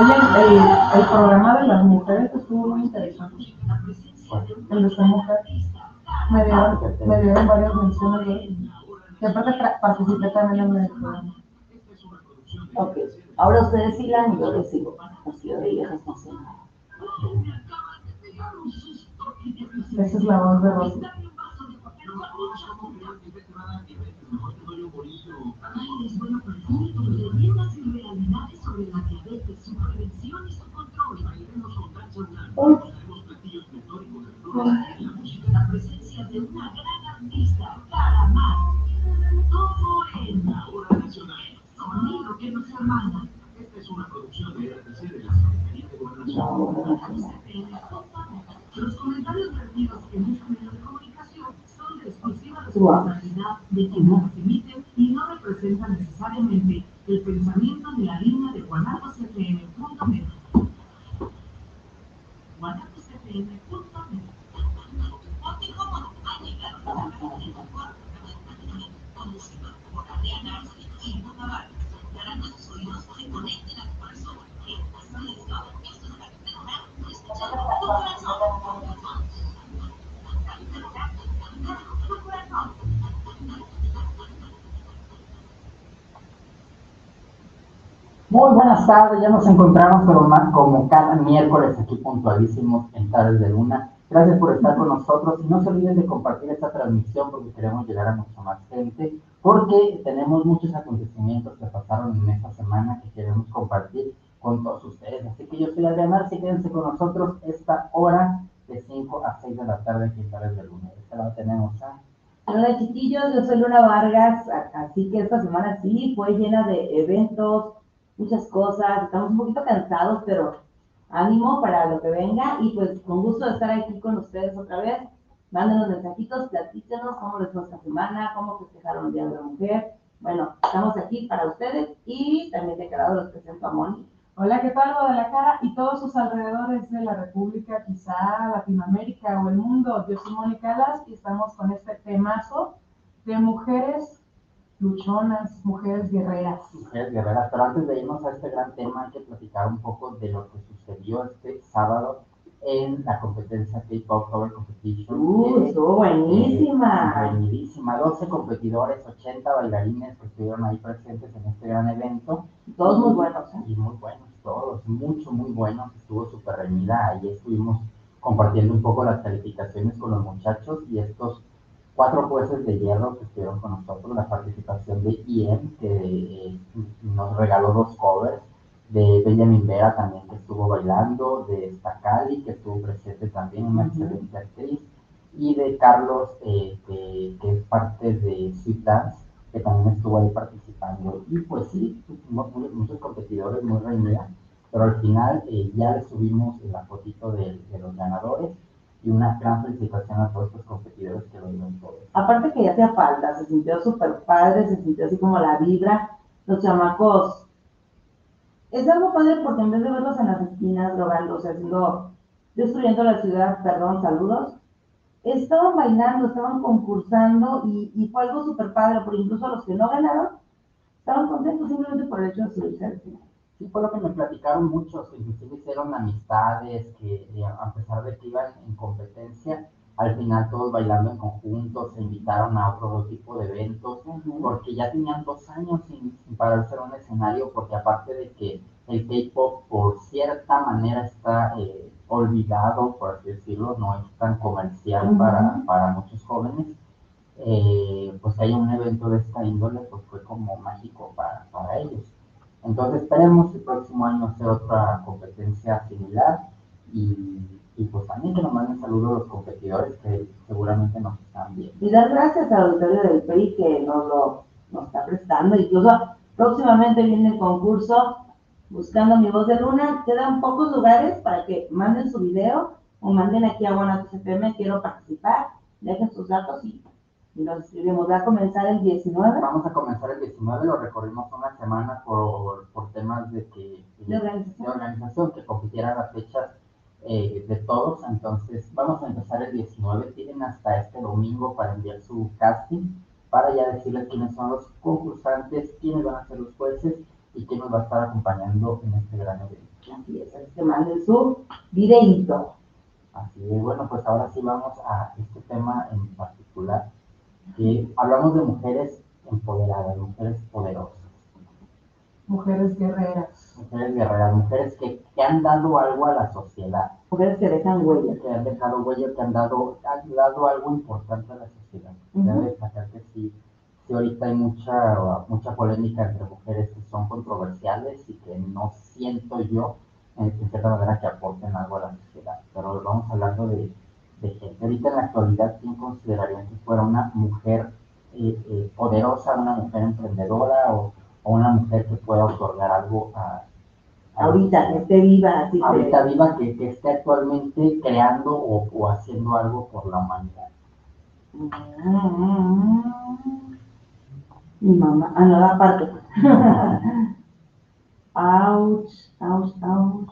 Oye, el, el programa de las mujeres estuvo muy interesante. El de esta mujer. Me dieron, me dieron varias menciones de y aparte participé también en el programa. Ok, ahora ustedes sigan y yo les sigo. Así de viejas no sé. Esa es la voz de Rosy. La presencia de una gran artista, Calamar. Todo en la hora nacional. Sonido que nos hermana. Esta es una producción de RTC de la Secretaría de Gobernación. Los comentarios vertidos en este medio de comunicación son de exclusiva responsabilidad de quienes emiten y no representan necesariamente el pensamiento ni la línea de guanatosfm.net. guanatosfm.net Muy buenas tardes, ya nos encontramos como cada miércoles aquí puntualísimos en Tardes de Luna. Gracias por estar con nosotros y no se olviden de compartir esta transmisión porque queremos llegar a mucha más gente, porque tenemos muchos acontecimientos que pasaron en esta semana que queremos compartir con todos ustedes. Así que yo soy Adrián Arce, quédense con nosotros esta hora de 5 a 6 de la tarde en Tardes de Luna. Esta la tenemos a... Hola chiquillos, yo soy Luna Vargas, así que esta semana sí fue llena de eventos, muchas cosas, estamos un poquito cansados, pero ánimo para lo que venga y pues con gusto de estar aquí con ustedes otra vez. Mándenos mensajitos, platíquenos cómo les fue esta semana, cómo festejaron el Día de la Mujer. Bueno, estamos aquí para ustedes y también de cada los presento a Moni. Hola, ¿qué tal Guadalajara y todos sus alrededores de la República, quizá Latinoamérica o el mundo? Yo soy Mónica Calas y estamos con este temazo de mujeres luchonas, mujeres guerreras. Mujeres guerreras, pero antes de irnos a este gran tema hay que platicar un poco de lo que sucedió este sábado en la competencia K-Pop Cover Competition. Uh, estuvo buenísima. Eh, buenísima, 12 competidores, 80 bailarines que estuvieron ahí presentes en este gran evento. Todos muy buenos. ¿eh? Y muy buenos, todos, mucho, muy buenos. Estuvo súper reñida, ahí estuvimos compartiendo un poco las calificaciones con los muchachos y estos cuatro jueces de hierro que estuvieron con nosotros, la participación de Ian, que eh, nos regaló dos covers, de Benjamin Vera también que estuvo bailando, de Stacali que estuvo presente también, una excelente actriz, y de Carlos, eh, que, es parte de Sweet Dance, que también estuvo ahí participando. Y pues sí, muchos competidores muy reunidos, pero al final eh, ya le subimos la fotito de los ganadores y una gran felicitación a todos estos competidores que lo dieron todo. Aparte que ya hacía falta, se sintió súper padre, se sintió así como la vibra, los chamacos. Es algo padre porque en vez de verlos en las esquinas drogándose, haciendo, destruyendo la ciudad, perdón, saludos, estaban bailando, estaban concursando y, y fue algo súper padre, porque incluso los que no ganaron estaban contentos simplemente por el hecho de subirse al final sí fue lo que me platicaron muchos, que inclusive hicieron amistades, que eh, a pesar de que iban en competencia, al final todos bailando en conjunto, se invitaron a otro tipo de eventos, porque ya tenían dos años sin, pararse en un escenario, porque aparte de que el K-pop por cierta manera está eh, olvidado, por así decirlo, no es tan comercial para, para muchos jóvenes, eh, pues hay un evento de esta índole, pues fue como mágico para, para ellos. Entonces esperemos el próximo año hacer otra competencia similar y, pues también que nos manden saludos a los competidores que seguramente nos están viendo. Y dar gracias al auditorio del PRI que nos lo nos está prestando. Incluso próximamente viene el concurso Buscando mi voz de luna. Quedan pocos lugares para que manden su video o manden aquí a Guanajuato CPM, quiero participar, dejen sus datos y y nos ¿va a comenzar el 19? Vamos a comenzar el 19, lo recorrimos una semana por, por temas de, que, de, organización. de organización, que compitieran las fechas eh, de todos, entonces vamos a empezar el 19, tienen hasta este domingo para enviar su casting, para ya decirles quiénes son los concursantes, quiénes van a ser los jueces y que nos va a estar acompañando en este gran evento. Así es, así que manden su videíto. Así es, bueno, pues ahora sí vamos a este tema en particular, que hablamos de mujeres empoderadas, mujeres poderosas, Mujeres guerreras. mujeres guerreras, mujeres que, que han dado algo a la sociedad, Mujeres que dejan huella. que han dejado huella, que han dado, han dado algo importante a la sociedad. Cabe Ujú. destacar que sí, sí ahorita hay mucha, mucha polémica entre mujeres que son controversiales y que no siento yo, en cierta manera, que aporten algo a la sociedad. Pero vamos hablando de, de gente. Ahorita en la actualidad, ¿quién consideraría que fuera una mujer eh, eh, poderosa, una mujer emprendedora o, o una mujer que pueda otorgar algo a... Ahorita, que esté viva, así que- ahorita viva que, que esté actualmente creando o, o haciendo algo por la humanidad. Mm. Mi mamá, ah, no, aparte. Ouch, ouch, ouch.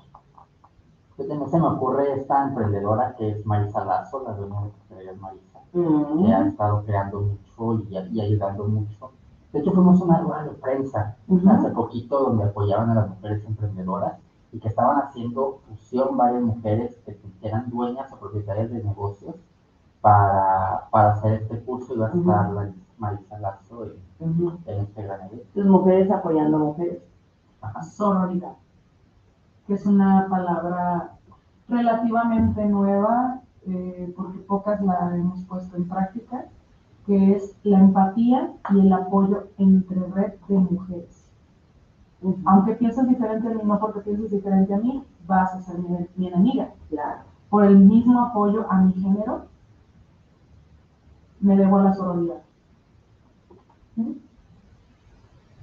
Fíjate, no se me ocurre esta emprendedora que es Marisa Lazo, la de Cafeterías Marisa, Mm. que ha estado creando mucho y, y ayudando mucho. De hecho, fuimos a una rueda de prensa Ujú. hace poquito donde apoyaban a las mujeres emprendedoras y que estaban haciendo fusión varias mujeres que, que eran dueñas o propietarias de negocios para, para hacer este curso y va a estar la Marisa Lazo en, en este gran evento. Tus mujeres apoyando mujeres. Ajá. Sororidad, que es una palabra relativamente nueva, eh, porque pocas la hemos puesto en práctica, que es la empatía y el apoyo entre red de mujeres. Aunque pienses diferente a mí, no porque pienses diferente a mí, vas a ser mi, mi enemiga. Claro. Por el mismo apoyo a mi género, me debo a la sororidad.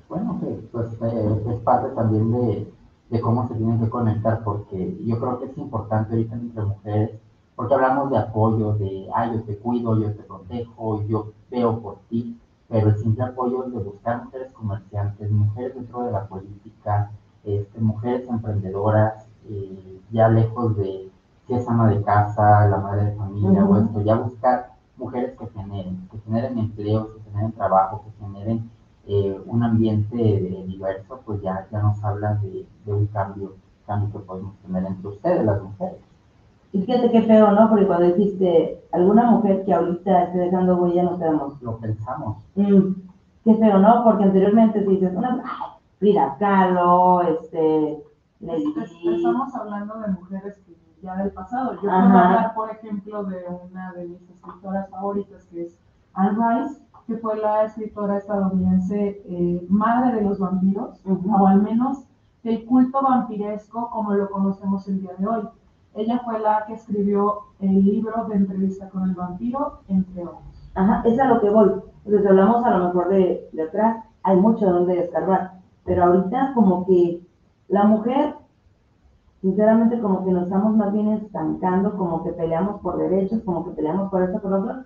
Bueno, pues eh, es parte también de, de cómo se tienen que conectar, porque yo creo que es importante ahorita entre mujeres, porque hablamos de apoyo, de, ah, yo te cuido, yo te protejo, yo veo por ti, pero el simple apoyo es de buscar mujeres comerciantes, mujeres dentro de la política, este, mujeres emprendedoras, eh, ya lejos de si es ama de casa, la madre de familia o esto, ya buscar mujeres que generen, que generen empleos, que generen trabajo, que generen eh, un ambiente diverso, pues ya, ya nos habla de, de un cambio, cambio que podemos tener entre ustedes, las mujeres. Y fíjate qué feo, ¿no? Porque cuando dijiste alguna mujer que ahorita esté dejando huella, nos quedamos, Lo pensamos. mm, qué feo, ¿no? Porque anteriormente si dices, una, ay, Frida Kahlo, este, Lady. Estamos hablando de mujeres que ya del pasado. Yo Ajá. puedo hablar, por ejemplo, de una de mis escritoras favoritas, que es Anne Rice, que fue la escritora estadounidense eh, madre de los vampiros, o al menos del culto vampiresco como lo conocemos el día de hoy. Ella fue la que escribió el libro de entrevista con el vampiro, entre otros. Ajá, es a lo que voy. Entonces hablamos a lo mejor de, de atrás, hay mucho donde descargar, pero ahorita como que la mujer, sinceramente como que nos estamos más bien estancando, como que peleamos por derechos, como que peleamos por esto, por otro,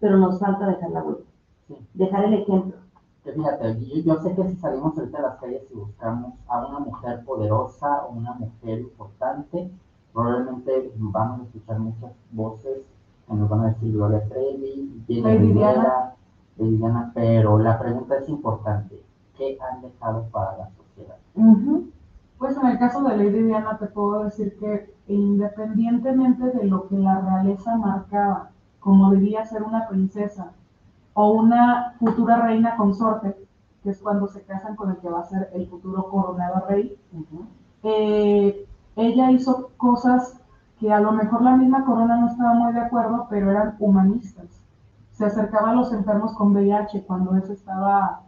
pero nos falta dejar la huella, Sí. dejar el ejemplo. Fíjate, yo, yo sé que si salimos ahorita a las calles y buscamos a una mujer poderosa o una mujer importante, probablemente vamos a escuchar muchas voces que nos van a decir Gloria Trevi, Jenny Lady Rivera, Diana. Lady Diana, pero la pregunta es importante, ¿qué han dejado para la sociedad? Pues en el caso de Lady Diana te puedo decir que independientemente de lo que la realeza marcaba, como debía ser una princesa o una futura reina consorte, que es cuando se casan con el que va a ser el futuro coronado rey, eh, ella hizo cosas que a lo mejor la misma corona no estaba muy de acuerdo, pero eran humanistas. Se acercaba a los enfermos con VIH cuando eso estaba,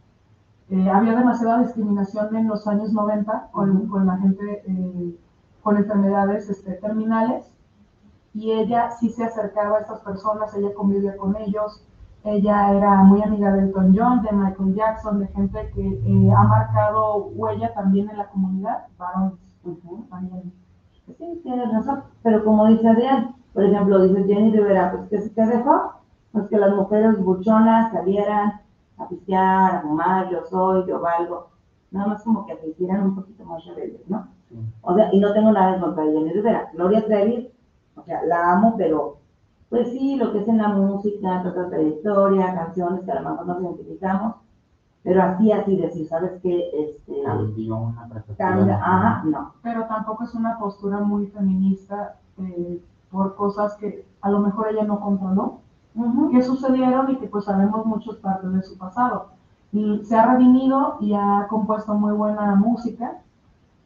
eh, había demasiada discriminación en los años 90 con, Ujú. con la gente eh, con enfermedades este, terminales y ella sí se acercaba a estas personas, ella convivía con ellos, ella era muy amiga de Elton John, de Michael Jackson, de gente que eh, ha marcado huella también en la comunidad, varones también. Sí, tienes razón. Pero como dice Adrián, por ejemplo, dice Jenny Rivera, pues que se te dejó, pues que las mujeres buchonas salieran a pistear, a fumar, yo soy, yo valgo. Nada más como que se hicieran un poquito más rebeldes, ¿no? Sí. O sea, y no tengo nada en contra de Jenny Rivera. Gloria Trevi, o sea, la amo, pero pues sí, lo que es en la música, toda trayectoria, canciones que a lo mejor nos identificamos, Pero así, así decir, ¿sabes qué? Este, Cambió una cambia, ajá, no. Pero tampoco es una postura muy feminista eh, por cosas que a lo mejor ella no controló, que sucedieron y que pues sabemos muchas partes de su pasado. Y se ha redimido y ha compuesto muy buena música,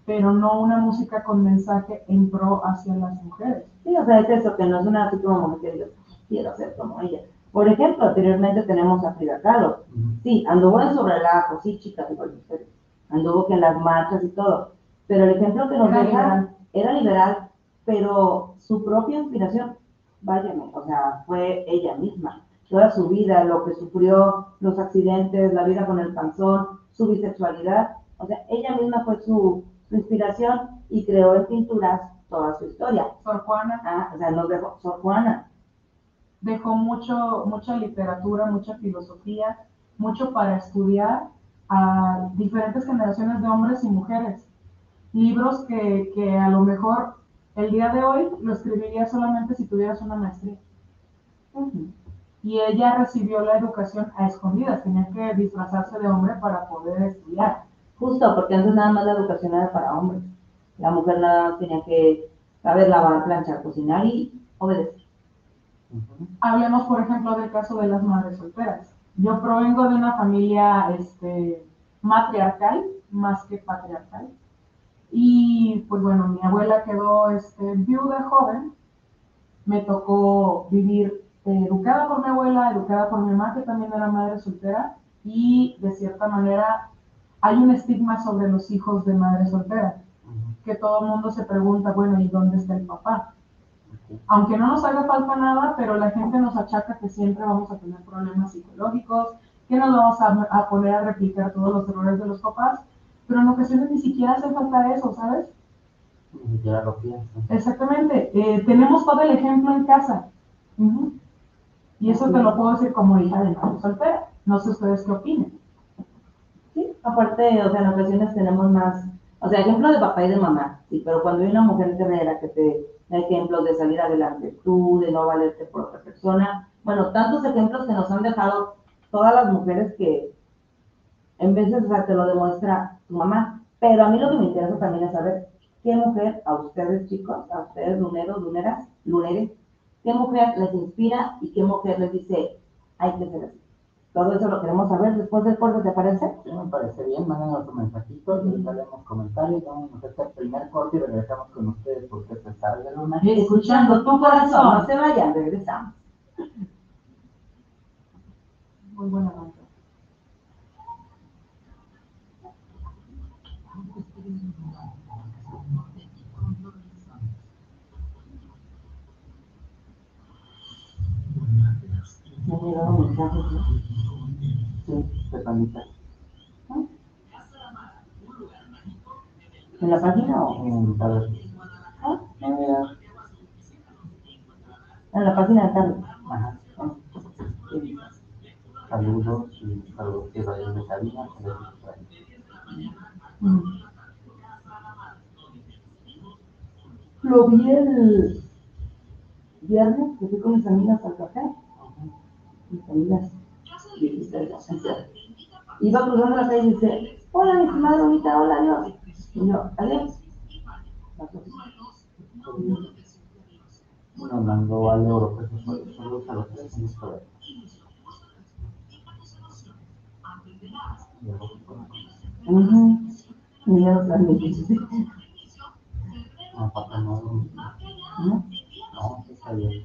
pero no una música con mensaje en pro hacia las mujeres. Sí, o sea, es eso, que no es una así como mujer diga, quiero ser como ella. Por ejemplo, anteriormente tenemos a Frida Kahlo. Ujú. Sí, anduvo en sobrelajo, sí, chicas, igual que ustedes. Anduvo que en las marchas y todo. Pero el ejemplo que nos Era deja liberal. era liberal, pero su propia inspiración, váyame, o sea, fue ella misma. Toda su vida, lo que sufrió, los accidentes, la vida con el panzón, su bisexualidad. O sea, ella misma fue su, su inspiración y creó en pinturas toda su historia. Sor Juana Ah, o sea, nos dejó Sor Juana. dejó mucho, mucha literatura, mucha filosofía, mucho para estudiar a diferentes generaciones de hombres y mujeres. Libros que, que a lo mejor el día de hoy lo escribiría solamente si tuvieras una maestría. Y ella recibió la educación a escondidas, tenía que disfrazarse de hombre para poder estudiar. Justo, porque antes nada más la educación era para hombres. La mujer nada tenía que saber lavar, planchar, cocinar y obedecer. Hablemos, por ejemplo, del caso de las madres solteras. Yo provengo de una familia este, matriarcal, más que patriarcal. Y pues bueno, mi abuela quedó este, viuda joven. Me tocó vivir eh, educada por mi abuela, educada por mi mamá, que también era madre soltera. Y de cierta manera hay un estigma sobre los hijos de madre soltera, que todo el mundo se pregunta, bueno, ¿y dónde está el papá? Aunque no nos haga falta nada, pero la gente nos achaca que siempre vamos a tener problemas psicológicos, que nos vamos a, a poner a replicar todos los errores de los papás, pero en ocasiones ni siquiera hace falta eso, ¿sabes? Ni siquiera lo pienso. Exactamente, eh, tenemos todo el ejemplo en casa. Y eso te lo puedo decir como hija de madre soltera. No sé ustedes qué opinen. Aparte, o sea, en ocasiones tenemos más, o sea, ejemplos de papá y de mamá, sí, pero cuando hay una mujer guerrera que te da ejemplos de salir adelante tú, de no valerte por otra persona, bueno, tantos ejemplos que nos han dejado todas las mujeres que en veces o sea, te lo demuestra tu mamá, pero a mí lo que me interesa también es saber qué mujer, a ustedes chicos, a ustedes luneros, luneras, luneres, qué mujer les inspira y qué mujer les dice, hay que ser así. Todo eso lo queremos saber después del corte, ¿te parece? Sí, me parece bien, mándenos sus mensajitos, ahorita leemos comentarios, vamos a hacer el primer corte y regresamos con ustedes porque se sabe de luna. Escuchando tu corazón, no se vayan, regresamos. Muy buena banda. Me han llegado mensajes. ¿no? Sí, Stefanita. ¿En la página o a ver. ah, Ah, en la página de Carlos? Ajá. Sí. Saludos y saludos de Radio de Cabina. Lo vi el viernes que fui con mis amigas al café. Mis amigas sea, Iba cruzando la calle y dice, hola mi estimada bonita, hola Dios. Y yo, adiós. Bueno, hablando al Europa, saludos saludos a los. Y bueno, Ujú. Y yo también. No, papá, no. ¿No? No, está bien,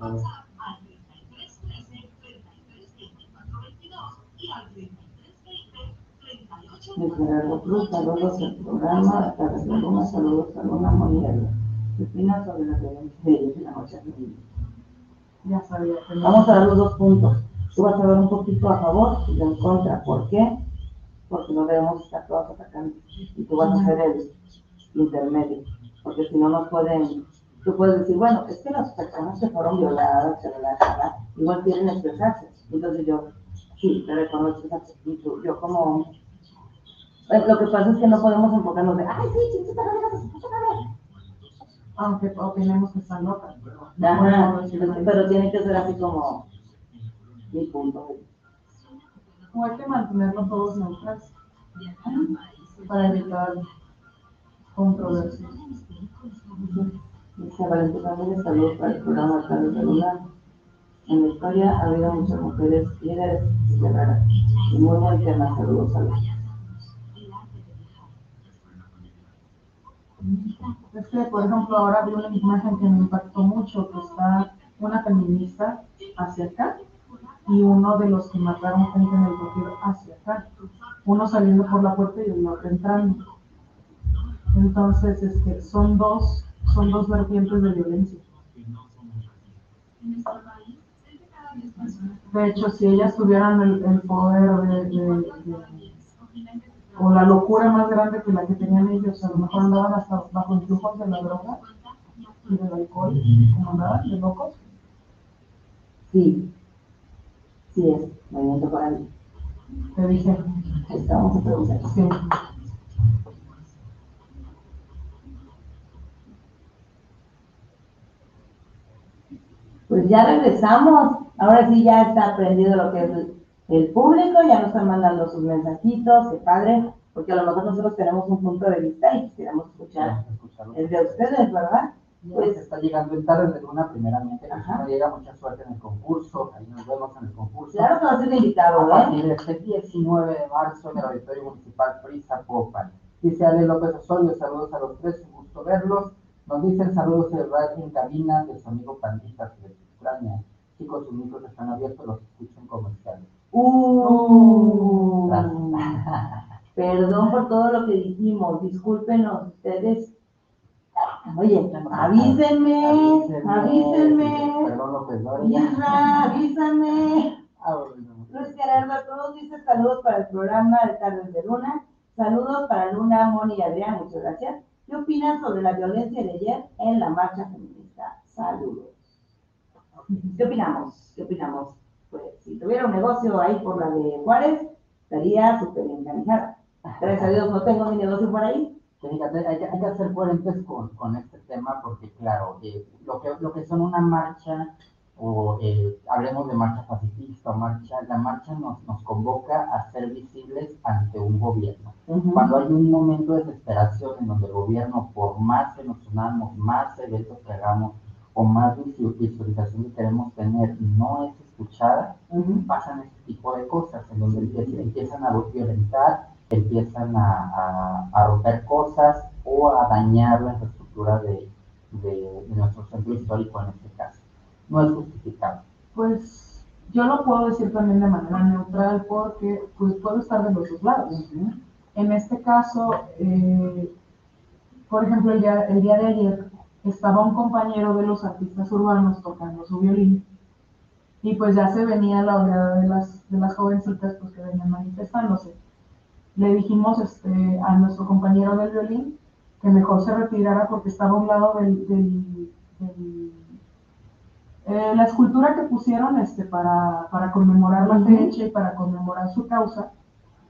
Cruz, saludos al programa, de Luna, saludos a Luna Monier. ¿Qué opinas sobre la violencia de ellos en la noche femenina? Ya sabía Vamos a dar los dos puntos. Tú vas a ver un poquito a favor y en contra. ¿Por qué? Porque no debemos estar todos atacando. Y tú vas a ser el intermedio. Porque si no nos pueden, tú puedes decir, bueno, es que las personas que fueron violadas, se relajan, igual quieren expresarse. Entonces yo, sí, te reconozco expresarse. Y tú, yo como. Eh, Lo que pasa es que no podemos enfocarnos de, ay, sí, chiquita, no digas, aunque opinemos que están locas, pero no Ajá, decir pero tiene que ser así como mi punto. O hay que mantenerlo todos neutrales para evitar controversias. Dice Valentina Ramírez, saludos para el programa de Luna. En la historia ha habido muchas mujeres líderes y guerreras. Buen tema, saludos a los. Es que, por ejemplo, ahora vi una imagen que me impactó mucho, que está una feminista hacia acá y uno de los que mataron gente en el partido hacia acá. Uno saliendo por la puerta y el otro entrando. Entonces, este, son dos, son dos vertientes de violencia. De hecho, si ellas tuvieran el, el poder de, de- de- o la locura más grande que la que tenían ellos, a lo mejor andaban hasta bajo influjos de la droga y del alcohol, como andaban, de locos. Sí. Sí es, movimiento para mí. Te dije, Estamos a preguntar. sí. Pues ya regresamos. Ahora sí ya está aprendido lo que es el, el público, ya nos están mandando sus mensajitos, qué padre, porque a lo mejor nosotros tenemos un punto de vista y quisiéramos escuchar a el de ustedes, ¿verdad? Pues está llegando en tarde de luna primeramente, Ajá. no llega mucha suerte en el concurso, ahí nos vemos en el concurso. Claro que va a ser invitado, A ¿eh? partir de este 19 de marzo en el Auditorio Municipal Prisa Popan. Dice Ale López Osorio, saludos a los tres, un gusto verlos. Nos dicen saludos de radio en cabina de su amigo Pandita, que les extraña. Chicos, sus micros están abiertos, los escuchan comerciales. Uh, perdón por todo lo que dijimos, discúlpenos ustedes. Oye, avísenme, avísenme. Perdón, López. Isra, avísame. Ah. Luis Gerardo Cruz dice saludos para el programa de Tardes de Luna. Saludos para Luna, Moni y Adrián, muchas gracias. ¿Qué opinan sobre la violencia de ayer en la marcha feminista? Saludos. ¿Qué opinamos? ¿Qué opinamos? Pues si tuviera un negocio ahí por la de Juárez, estaría súper enganchada. Gracias a Dios no tengo mi negocio por ahí. Hay, que- hacer coherentes con, con este tema porque, claro, eh, lo, que, lo que son una marcha, o eh, hablemos de marcha pacifista marcha, la marcha nos, nos convoca a ser visibles ante un gobierno. Cuando hay un momento de desesperación en donde el gobierno, por más que nos unamos, más eventos que hagamos o más visu- visualización que queremos tener, no es escuchada, pasan ese tipo de cosas, en donde empiezan, empiezan a violentar, empiezan a, a- a romper cosas o a dañar la infraestructura de, de- de nuestro centro histórico en este caso. No es justificable. Pues yo lo puedo decir también de manera neutral porque pues puedo estar de los dos lados. En este caso, eh, por ejemplo, el día, el día de ayer estaba un compañero de los artistas urbanos tocando su violín y pues ya se venía la oleada de las, de las jovencitas pues, que venían manifestándose. Le dijimos este, a nuestro compañero del violín que mejor se retirara porque estaba a un lado del- del- eh, la escultura que pusieron este, para, para conmemorar la fecha y para conmemorar su causa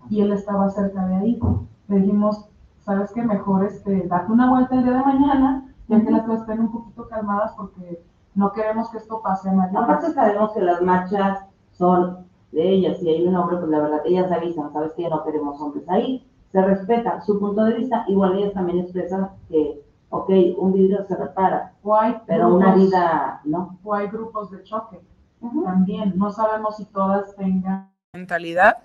y él estaba cerca de ahí. Le dijimos, sabes que mejor este, date una vuelta el día de mañana, ya que las cosas estén un poquito calmadas porque no queremos que esto pase a mayores. Aparte sabemos que las marchas son de ellas, si hay un hombre, pues la verdad, ellas avisan, sabes que no queremos hombres ahí, se respeta su punto de vista, igual ellas también expresan que, ok, un vidrio se repara, O hay pero una vida, ¿no? o hay grupos de choque también. No sabemos si todas tengan mentalidad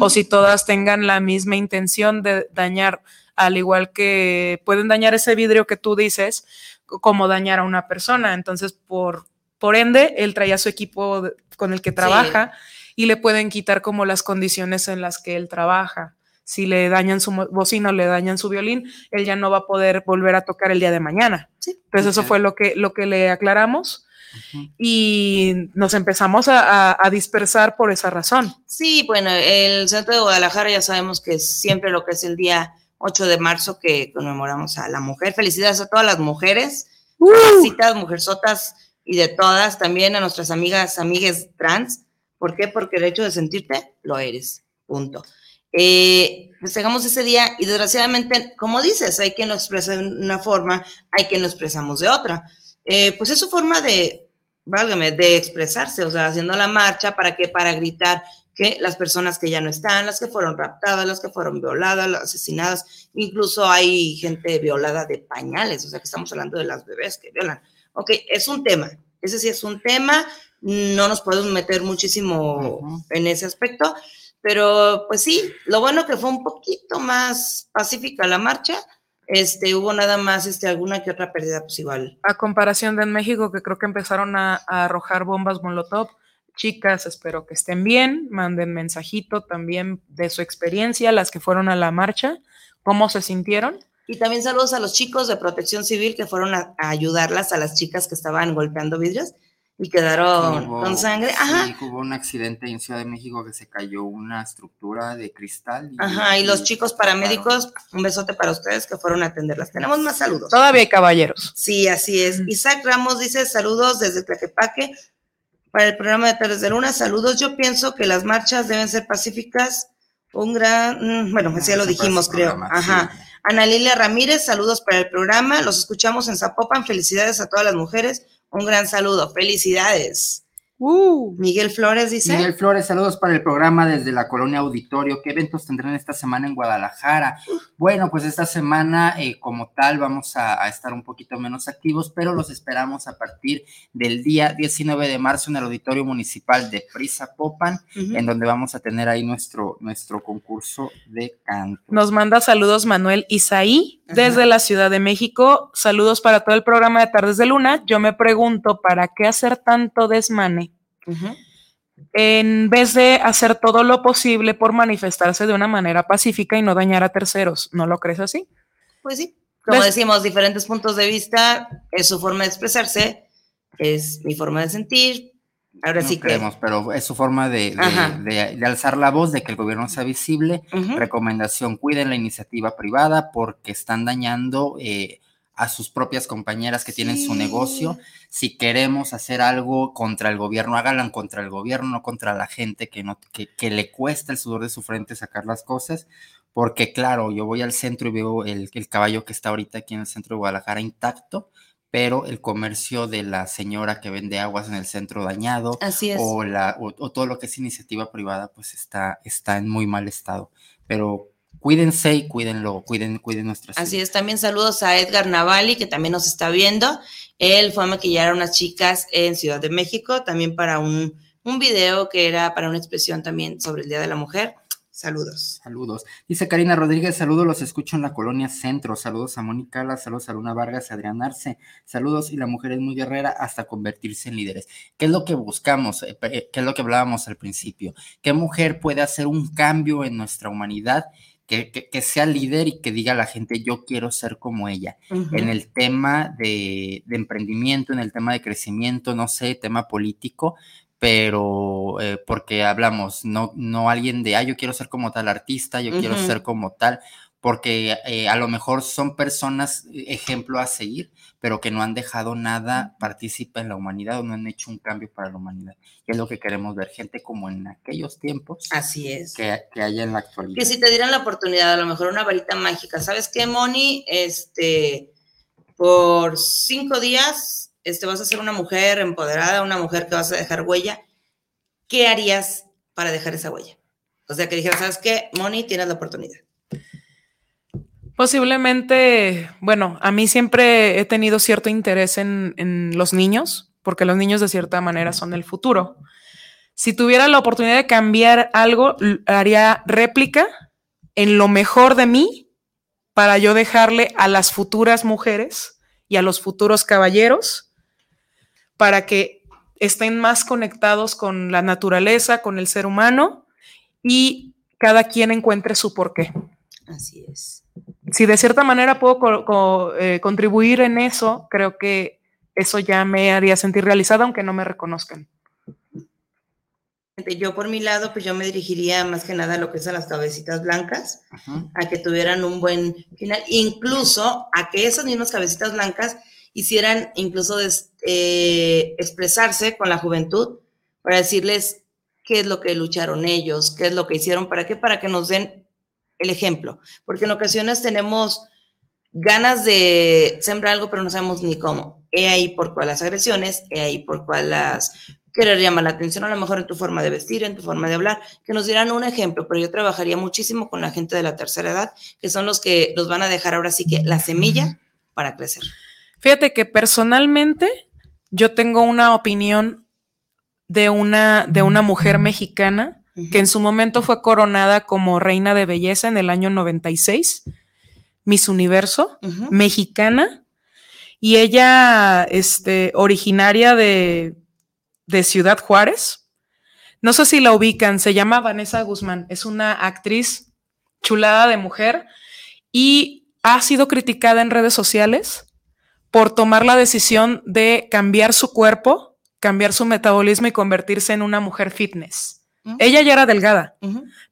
o si todas tengan la misma intención de dañar, al igual que pueden dañar ese vidrio que tú dices, como dañar a una persona. Entonces, por, por ende, él traía su equipo con el que trabaja y le pueden quitar como las condiciones en las que él trabaja. Si le dañan su bocina o le dañan su violín, él ya no va a poder volver a tocar el día de mañana. Entonces, eso fue lo que, lo que le aclaramos y nos empezamos a- a- a dispersar por esa razón. Sí, bueno, el centro de Guadalajara ya sabemos que es siempre lo que es el día 8 de marzo que conmemoramos a la mujer. Felicidades a todas las mujeres, citas, mujerzotas y de todas, también a nuestras amigas, amigues trans. ¿Por qué? Porque el hecho de sentirte, lo eres. Punto. Eh, festejamos ese día y desgraciadamente, como dices, hay quien lo expresa de una forma, hay quien lo expresamos de otra. Eh, pues es su forma de, válgame, de expresarse, o sea, haciendo la marcha, ¿para qué? Para gritar que las personas que ya no están, las que fueron raptadas, las que fueron violadas, las asesinadas, incluso hay gente violada de pañales, o sea que estamos hablando de las bebés que violan. Ok, es un tema, ese sí es un tema, no nos podemos meter muchísimo Ujú. en ese aspecto, pero pues sí, lo bueno que fue un poquito más pacífica la marcha, este, hubo nada más, este, alguna que otra pérdida, pues igual. A comparación de en México, que creo que empezaron a, a arrojar bombas Molotov. Chicas, espero que estén bien. Manden mensajito también de su experiencia, las que fueron a la marcha, cómo se sintieron. Y también saludos a los chicos de protección civil que fueron a, a ayudarlas, a las chicas que estaban golpeando vidrios y quedaron Hubo- con sangre. sí, Ajá, hubo un accidente en Ciudad de México que se cayó una estructura de cristal. ajá. Y los chicos paramédicos, un besote para ustedes que fueron a atenderlas. Tenemos más saludos. Todavía hay caballeros. Sí, así es. Ujú. Isaac Ramos dice saludos desde Tlaquepaque para el programa de Tardes de Luna. Saludos. Yo pienso que las marchas deben ser pacíficas. Un gran, mm, bueno, Ah, ya lo ese dijimos, creo. programa, Ajá. sí. Ana Lilia Ramírez, saludos para el programa. Los escuchamos en Zapopan. Felicidades a todas las mujeres. Un gran saludo. Felicidades. Uh, Miguel Flores dice. Miguel Flores, saludos para el programa desde la colonia Auditorio. ¿Qué eventos tendrán esta semana en Guadalajara? Bueno, pues esta semana eh, como tal vamos a, a estar un poquito menos activos, pero los esperamos a partir del día 19 de marzo en el Auditorio Municipal de Prisa Popan, en donde vamos a tener ahí nuestro, nuestro concurso de canto. nos manda saludos Manuel Isaí Ajá. desde la Ciudad de México. Saludos para todo el programa de Tardes de Luna. Yo me pregunto, ¿para qué hacer tanto desmane? En vez de hacer todo lo posible por manifestarse de una manera pacífica y no dañar a terceros. ¿No lo crees así? Pues sí. Como ¿Ves? decimos, diferentes puntos de vista, es su forma de expresarse, es mi forma de sentir. Ahora No sí que. creemos, pero es su forma de, de- Ajá. de- de alzar la voz, de que el gobierno sea visible. Recomendación, cuiden la iniciativa privada porque están dañando eh, a sus propias compañeras que tienen su negocio. Si queremos hacer algo contra el gobierno, háganlo contra el gobierno, no contra la gente que, no, que, que le cuesta el sudor de su frente sacar las cosas. Porque claro, yo voy al centro y veo el, el caballo que está ahorita aquí en el centro de Guadalajara intacto, pero el comercio de la señora que vende aguas en el centro dañado, Así es. o, la, o, o todo lo que es iniciativa privada, pues está, está en muy mal estado. Pero cuídense y cuídenlo, cuiden, cuiden nuestra Así es, también saludos a Edgar Navali, que también nos está viendo. Él fue a maquillar a unas chicas en Ciudad de México, también para un, un video que era para una expresión también sobre el Día de la Mujer. Saludos. Saludos. Dice Karina Rodríguez, saludos, los escucho en la colonia Centro. Saludos a Mónica Ala, saludos a Luna Vargas, a Adrián Arce. Saludos, y la mujer es muy guerrera hasta convertirse en líderes. ¿Qué es lo que buscamos? Eh, eh, ¿Qué es lo que hablábamos al principio? ¿Qué mujer puede hacer un cambio en nuestra humanidad? Que, que- que sea líder y que diga a la gente, yo quiero ser como ella. en el tema de, de emprendimiento, en el tema de crecimiento, no sé, tema político, pero eh, porque hablamos, no, no alguien de, ah, yo quiero ser como tal artista, yo quiero ser como tal, porque eh, a lo mejor son personas eh, ejemplo a seguir, pero que no han dejado nada participa en la humanidad o no han hecho un cambio para la humanidad. Y es lo que queremos ver, gente como en aquellos tiempos Así es. que, que haya en la actualidad. que si te dieran la oportunidad, a lo mejor una varita mágica, ¿sabes qué, Moni? Este, por cinco días, este, vas a ser una mujer empoderada, una mujer que vas a dejar huella. ¿Qué harías para dejar esa huella? O sea, que dijeras, ¿sabes qué, Moni? Tienes la oportunidad. Posiblemente, bueno, a mí siempre he tenido cierto interés en, en los niños, porque los niños de cierta manera son el futuro. Si tuviera la oportunidad de cambiar algo, haría réplica en lo mejor de mí para yo dejarle a las futuras mujeres y a los futuros caballeros para que estén más conectados con la naturaleza, con el ser humano y cada quien encuentre su porqué Así es. si de cierta manera puedo co- co- eh, contribuir en eso, creo que eso ya me haría sentir realizada, aunque no me reconozcan. Yo por mi lado, pues yo me dirigiría más que nada a lo que son las cabecitas blancas, a que tuvieran un buen final, incluso a que esas mismas cabecitas blancas hicieran incluso des- eh, expresarse con la juventud para decirles qué es lo que lucharon ellos, qué es lo que hicieron, para qué, para que nos den el ejemplo, porque en ocasiones tenemos ganas de sembrar algo, pero no sabemos ni cómo. He ahí por cuál las agresiones, he ahí por cuál las querer llamar la atención, a lo mejor en tu forma de vestir, en tu forma de hablar, que nos dieran un ejemplo, pero yo trabajaría muchísimo con la gente de la tercera edad, que son los que nos van a dejar ahora sí que la semilla para crecer. Fíjate que personalmente yo tengo una opinión de una, de una mujer mexicana que en su momento fue coronada como reina de belleza en el año 96, Miss Universo, mexicana, y ella, este, originaria de, de Ciudad Juárez. No sé si la ubican, se llama Vanessa Guzmán, es una actriz chulada de mujer y ha sido criticada en redes sociales por tomar la decisión de cambiar su cuerpo, cambiar su metabolismo y convertirse en una mujer fitness. Ella ya era delgada,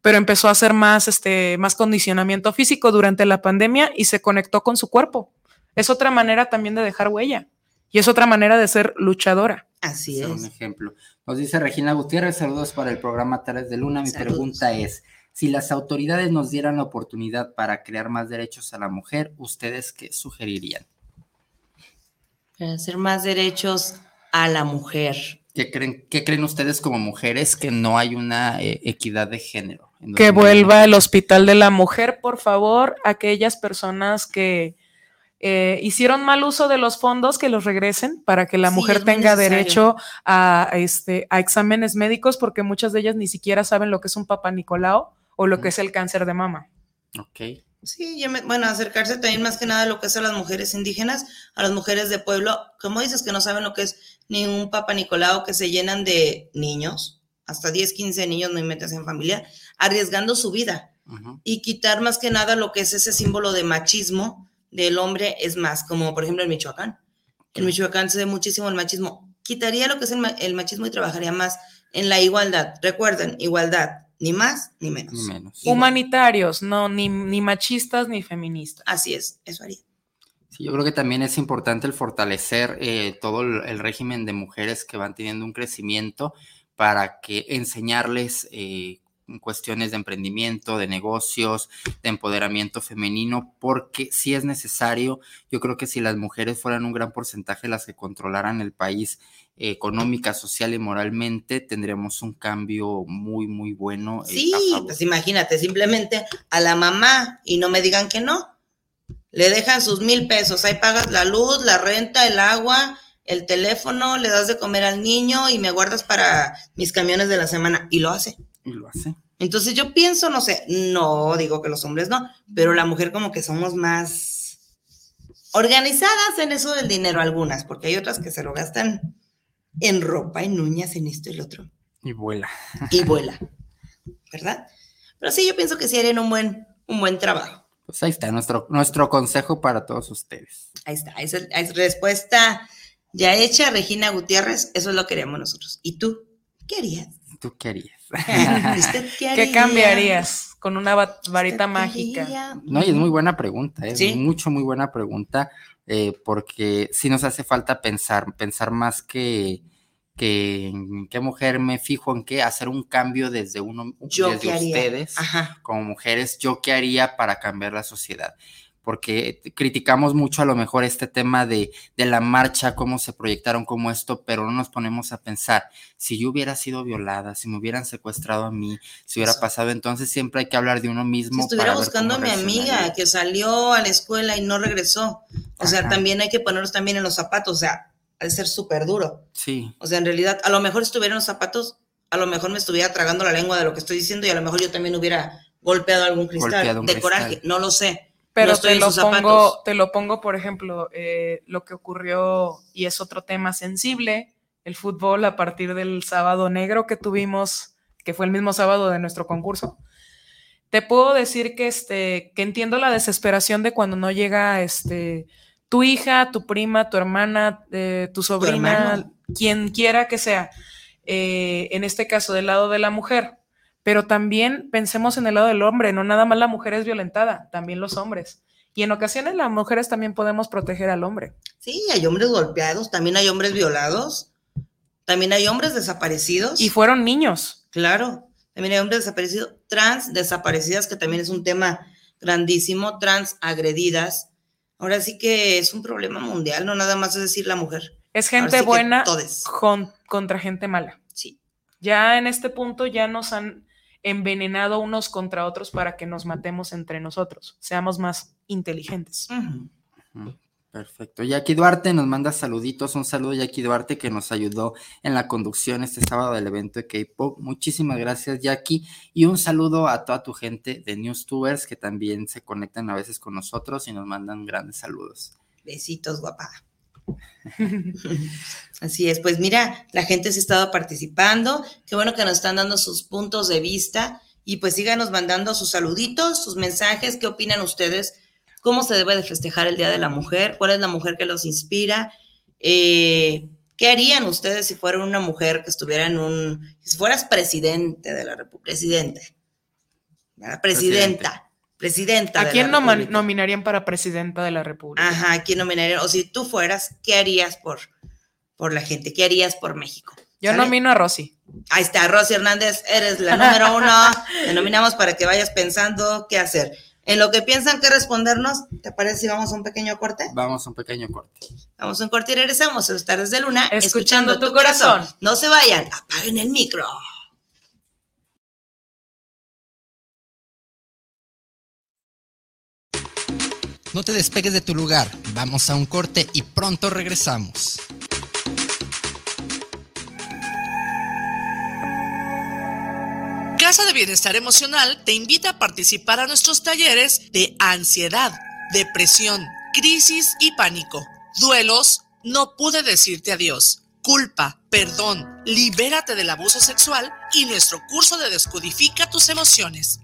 pero empezó a hacer más, este, más condicionamiento físico durante la pandemia y se conectó con su cuerpo. Es otra manera también de dejar huella y es otra manera de ser luchadora. Así Ser un es. ejemplo. Nos dice Regina Gutiérrez, saludos para el programa Tares de Luna. Mi Saludos. pregunta es, si las autoridades nos dieran la oportunidad para crear más derechos a la mujer, ¿ustedes qué sugerirían? Para hacer más derechos a la mujer. ¿Qué creen, qué creen ustedes como mujeres que no hay una eh, equidad de género? Que vuelva el Hospital de la Mujer, por favor, aquellas personas que eh, hicieron mal uso de los fondos, que los regresen para que la Sí, mujer tenga necesario. derecho a, este, a exámenes médicos, porque muchas de ellas ni siquiera saben lo que es un papá Nicolau o lo que es el cáncer de mama. Ok. Sí, yo me- bueno, acercarse también más que nada a lo que es a las mujeres indígenas, a las mujeres de pueblo, como dices, que no saben lo que es ni un Papa Nicolau, que se llenan de niños, hasta 10, 15 niños, no metes en familia, arriesgando su vida y quitar más que nada lo que es ese símbolo de machismo del hombre es más, como por ejemplo en Michoacán. En Michoacán se ve muchísimo el machismo. Quitaría lo que es el, el machismo y trabajaría más en la igualdad. Recuerden, igualdad, ni más ni menos. Ni menos. Igual. Humanitarios, no, ni, ni machistas ni feministas. Así es, eso haría. Sí, yo creo que también es importante el fortalecer eh, todo el, el régimen de mujeres que van teniendo un crecimiento para que enseñarles eh, cuestiones de emprendimiento, de negocios, de empoderamiento femenino, porque si es necesario, yo creo que si las mujeres fueran un gran porcentaje las que controlaran el país económica, social y moralmente, tendríamos un cambio muy, muy bueno. eh, Sí, pues imagínate, simplemente a la mamá y no me digan que no. Le dejan sus mil pesos, ahí pagas la luz, la renta, el agua, el teléfono, le das de comer al niño y me guardas para mis camiones de la semana. Y lo hace. Y lo hace. Entonces yo pienso, no sé, no digo que los hombres no, pero la mujer como que somos más organizadas en eso del dinero algunas, porque hay otras que se lo gastan en ropa, en uñas, en esto y lo otro Y vuela. y vuela, ¿verdad? Pero sí, yo pienso que sí harían un buen, un buen trabajo. Pues ahí está nuestro, nuestro consejo para todos ustedes. Ahí está, esa es respuesta ya hecha, Regina Gutiérrez, eso es lo que queríamos nosotros. ¿Y tú? ¿Qué harías? ¿Tú querías? ¿Usted qué ¿Qué haría? cambiarías con una va- varita ¿Usted qué mágica? No, y es muy buena pregunta, es Sí. mucho, muy buena pregunta, eh, porque sí nos hace falta pensar, pensar más que, que en qué mujer me fijo en qué, hacer un cambio desde uno, Yo desde ustedes, Ajá. como mujeres, yo qué haría para cambiar la sociedad. Porque criticamos mucho a lo mejor este tema de, de la marcha, cómo se proyectaron como esto, pero no nos ponemos a pensar, si yo hubiera sido violada, si me hubieran secuestrado a mí, si hubiera pasado, entonces siempre hay que hablar de uno mismo. Si estuviera para buscando a mi amiga que salió a la escuela y no regresó. O sea, también hay que ponernos también en los zapatos, o sea, al ser súper duro. Sí, O sea, en realidad, a lo mejor estuviera en los zapatos, a lo mejor me estuviera tragando la lengua de lo que estoy diciendo y a lo mejor yo también hubiera golpeado algún cristal Golpeado de cristal. coraje, no lo sé. Pero No te, lo pongo, te lo pongo, por ejemplo, eh, lo que ocurrió, y es otro tema sensible, el fútbol a partir del sábado negro que tuvimos, que fue el mismo sábado de nuestro concurso. Te puedo decir que, este, que entiendo la desesperación de cuando no llega este, tu hija, tu prima, tu hermana, eh, tu sobrina, quien quiera que sea, eh, en este caso del lado de la mujer. Pero también pensemos en el lado del hombre, no nada más la mujer es violentada, también los hombres. Y en ocasiones las mujeres también podemos proteger al hombre. Sí, hay hombres golpeados, también hay hombres violados, también hay hombres desaparecidos. Y fueron niños. Claro, también hay hombres desaparecidos, trans desaparecidas, que también es un tema grandísimo, trans agredidas. Ahora sí que es un problema mundial, no nada más es decir la mujer. Es gente sí buena con- contra gente mala. Sí. Ya en este punto ya nos han envenenado unos contra otros para que nos matemos entre nosotros. Seamos más inteligentes. Perfecto. Jackie Duarte nos manda saluditos. Un saludo a Jackie Duarte que nos ayudó en la conducción este sábado del evento de K-Pop. Muchísimas gracias, Jackie. Y un saludo a toda tu gente de Newstubers que también se conectan a veces con nosotros y nos mandan grandes saludos. Besitos, guapa. Así es, pues mira, la gente se ha estado participando. Qué bueno que nos están dando sus puntos de vista y pues síganos mandando sus saluditos, sus mensajes. ¿Qué opinan ustedes? ¿Cómo se debe de festejar el Día de la Mujer? ¿Cuál es la mujer que los inspira? Eh, ¿Qué harían ustedes si fueran una mujer que estuviera en un, si fueras presidente de la República, presidente, ¿verdad? presidenta, presidenta. ¿A de quién República? nominarían para presidenta de la República? Ajá, ¿a quién nominarían? O si tú fueras, ¿qué harías por, por la gente? ¿Qué harías por México? Yo ¿Sale? nomino a Rosy. Ahí está, Rosy Hernández, eres la número uno. Te nominamos para que vayas pensando qué hacer. En lo que piensan que respondernos, ¿te parece si vamos a un pequeño corte? Vamos a un pequeño corte. Vamos a un corte y regresamos. A estar desde Luna, Escuchando tu corazón. No se vayan, apaguen el micro. No te despegues de tu lugar, vamos a un corte y pronto regresamos. Casa de Bienestar Emocional te invita a participar a nuestros talleres de ansiedad, depresión, crisis y pánico, duelos, no pude decirte adiós, culpa, perdón, libérate del abuso sexual y nuestro curso de Descodifica tus emociones.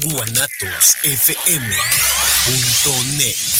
guanatosfm.net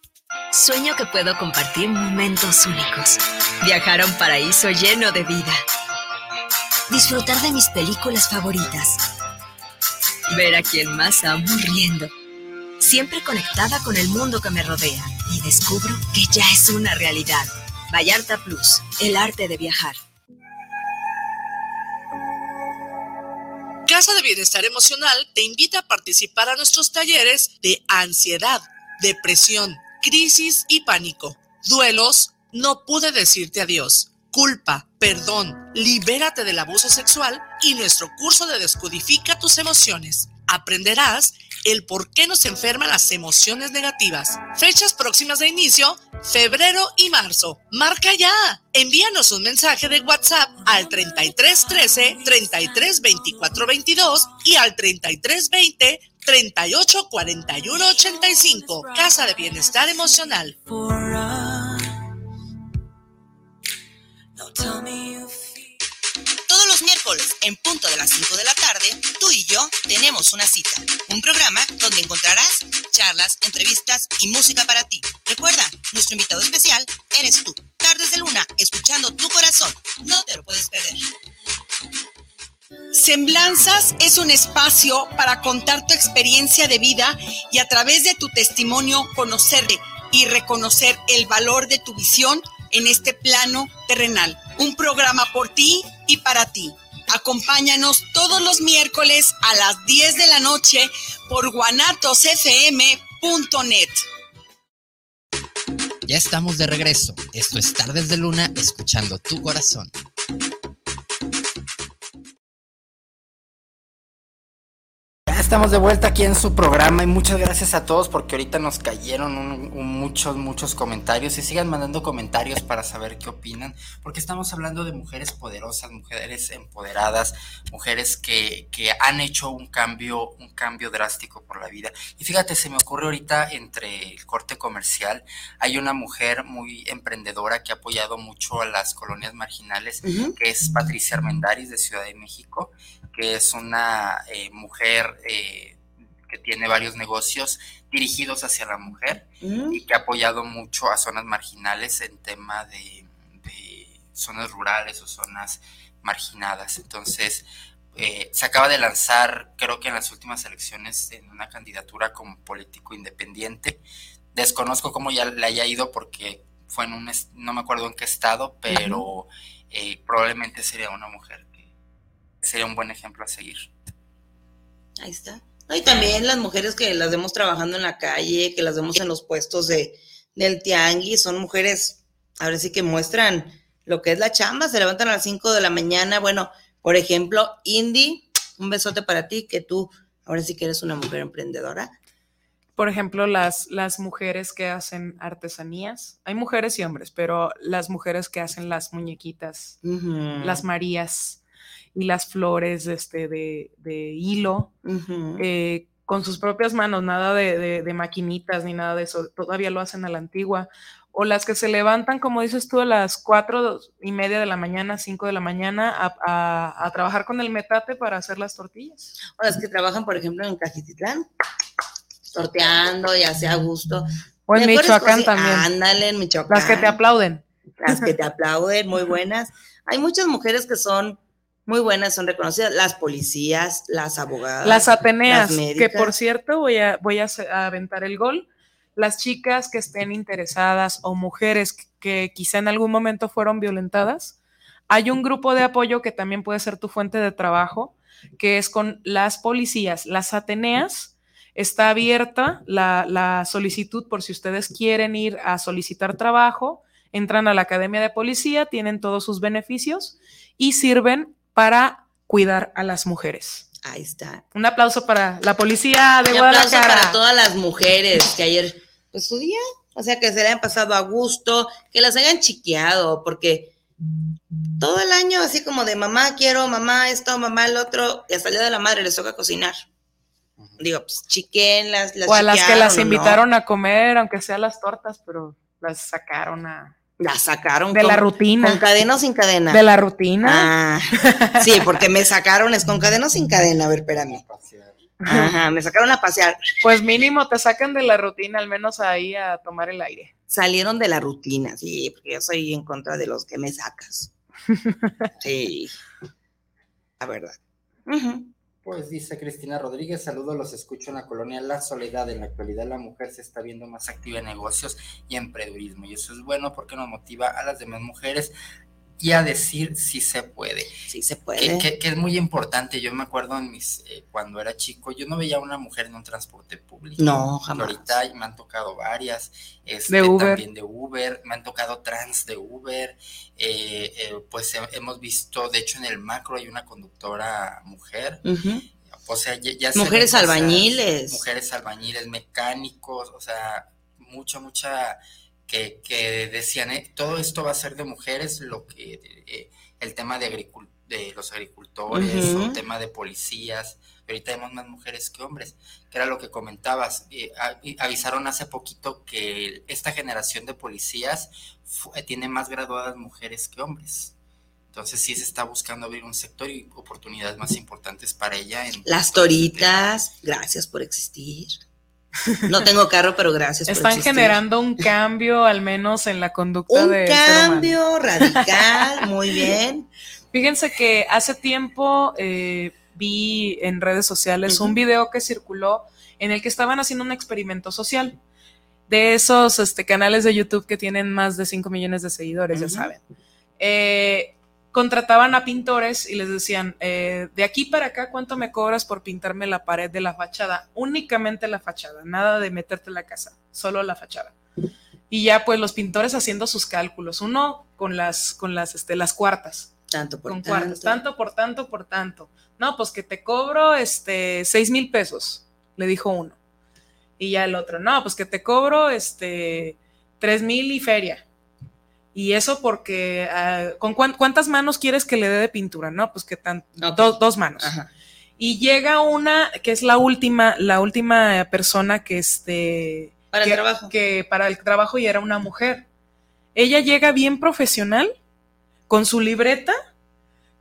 Sueño que puedo compartir momentos únicos. Viajar a un paraíso lleno de vida. Disfrutar de mis películas favoritas. Ver a quien más amo riendo. Siempre conectada con el mundo que me rodea. Y descubro que ya es una realidad. Vallarta Plus, el arte de viajar. Casa de Bienestar Emocional te invita a participar a nuestros talleres de ansiedad, depresión, crisis y pánico, duelos, no pude decirte adiós, culpa, perdón, libérate del abuso sexual y nuestro curso de Descodifica tus emociones. Aprenderás el por qué nos enferman las emociones negativas. Fechas próximas de inicio, febrero y marzo. Marca ya. Envíanos un mensaje de WhatsApp al 33 13 33 24 22 y al 33 20 38 41 85. Casa de Bienestar Emocional. Todos los miércoles, en punto de las 5 de la tarde, tú y yo tenemos una cita. Un programa donde encontrarás charlas, entrevistas y música para ti. Recuerda, nuestro invitado especial eres tú. Tardes de Luna, escuchando tu corazón. No te lo puedes perder. Semblanzas es un espacio para contar tu experiencia de vida y a través de tu testimonio conocerte y reconocer el valor de tu visión en este plano terrenal. Un programa por ti y para ti. Acompáñanos todos los miércoles a las 10 de la noche por guanatosfm.net. Ya estamos de regreso. Esto es Tardes de Luna, escuchando tu corazón. Estamos de vuelta aquí en su programa y muchas gracias a todos porque ahorita nos cayeron un- un muchos, muchos comentarios y sigan mandando comentarios para saber qué opinan, porque estamos hablando de mujeres poderosas, mujeres empoderadas, mujeres que, que han hecho un cambio, un cambio drástico por la vida. Y fíjate, se me ocurre ahorita entre el corte comercial, hay una mujer muy emprendedora que ha apoyado mucho a las colonias marginales, que es Patricia Armendáriz de Ciudad de México, que es una eh, mujer eh, que tiene varios negocios dirigidos hacia la mujer y que ha apoyado mucho a zonas marginales en tema de, de zonas rurales o zonas marginadas. Entonces, eh, se acaba de lanzar, creo que en las últimas elecciones, en una candidatura como político independiente. Desconozco cómo ya le haya ido porque fue en un, no me acuerdo en qué estado, pero eh, probablemente sería una mujer sería un buen ejemplo a seguir. Ahí está. Y también las mujeres que las vemos trabajando en la calle, que las vemos en los puestos de, del tianguis, son mujeres, ahora sí que muestran lo que es la chamba, se levantan a las 5 de la mañana. Bueno, por ejemplo, Indy, un besote para ti, que tú ahora sí que eres una mujer emprendedora. Por ejemplo, las, las mujeres que hacen artesanías. Hay mujeres y hombres, pero las mujeres que hacen las muñequitas, las marías y las flores este, de, de hilo, Ujú. eh, con sus propias manos, nada de, de- de maquinitas ni nada de eso. Todavía lo hacen a la antigua. O las que se levantan, como dices tú, a las cuatro y media de la mañana, cinco de la mañana, a, a- a trabajar con el metate para hacer las tortillas. O las que trabajan, por ejemplo, en Cajititlán, sorteando, ya sea a gusto. O en Michoacán también. Ándale, en Michoacán. Las que te aplauden. Las que te aplauden, muy buenas. Hay muchas mujeres que son muy buenas, son reconocidas. Las policías, las abogadas. Las Ateneas, las que por cierto voy a, voy a, aventar el gol. Las chicas que estén interesadas o mujeres que quizá en algún momento fueron violentadas, hay un grupo de apoyo que también puede ser tu fuente de trabajo, que es con las policías, las Ateneas. Está abierta la, la solicitud por si ustedes quieren ir a solicitar trabajo. Entran a la Academia de Policía, tienen todos sus beneficios y sirven para cuidar a las mujeres. Ahí está. Un aplauso para la policía de Un aplauso Guadalajara. para todas las mujeres que ayer, pues su día, o sea, que se le hayan pasado a gusto, que las hayan chiqueado, porque todo el año así como de mamá quiero, mamá esto, mamá el otro, y hasta el día de la madre les toca cocinar. Digo, pues chiquen las, las o a las que las invitaron a comer, aunque sea las tortas, pero las sacaron a... Las sacaron de con- la rutina. ¿Con cadena o sin cadena? De la rutina. Ah, sí, porque me sacaron, es con cadena o sin cadena, a ver, espérame. Ajá, me sacaron a pasear. Pues mínimo te sacan de la rutina, al menos ahí a tomar el aire. Salieron de la rutina, sí, porque yo soy en contra de los que me sacas. Sí, la verdad. Pues dice Cristina Rodríguez, saludos, los escucho en la colonia La Soledad. En la actualidad la mujer se está viendo más activa en negocios y emprendedurismo y eso es bueno porque nos motiva a las demás mujeres y a decir si se puede. Sí se puede. Que, que- que es muy importante. Yo me acuerdo en mis, eh, cuando era chico, yo no veía a una mujer en un transporte público. No, Y jamás. ahorita me han tocado varias. este, De Uber. También de Uber. Me han tocado trans de Uber. eh, eh, pues he- hemos visto, de hecho en el macro hay una conductora mujer. O sea, ya, ya se Mujeres albañiles. Mujeres albañiles, mecánicos, o sea, mucha, mucha que, que decían, eh, todo esto va a ser de mujeres, lo que eh, el tema de, agricul- de los agricultores Ujú. o el tema de policías. Ahorita vemos más mujeres que hombres, que era lo que comentabas. eh, avisaron hace poquito que esta generación de policías eh, tiene más graduadas mujeres que hombres. Entonces sí se está buscando abrir un sector y oportunidades más importantes para ella. En Las toritas, gracias por existir. No tengo carro, pero gracias Están generando un cambio, al menos en la conducta un de humano. cambio radical, muy bien. Fíjense que hace tiempo eh, vi en redes sociales un video que circuló en el que estaban haciendo un experimento social de esos este, canales de YouTube que tienen más de 5 millones de seguidores, ya saben. Eh, contrataban a pintores y les decían, eh, de aquí para acá, ¿cuánto me cobras por pintarme la pared de la fachada? Únicamente la fachada, nada de meterte en la casa, solo la fachada. Y ya pues los pintores haciendo sus cálculos, uno con las, con las, este, las cuartas Tanto por con tanto. cuartos, tanto por tanto por tanto. No, pues que te cobro este seis mil pesos, le dijo uno. Y ya el otro, no, pues que te cobro este tres mil y feria. Y eso porque, ah, ¿con cuán- cuántas manos quieres que le dé de pintura? No, pues que tan, do- dos manos. Y llega una, que es la última, la última persona que este. Para el que- trabajo. Que para el trabajo y era una mujer. Ella llega bien profesional, con su libreta,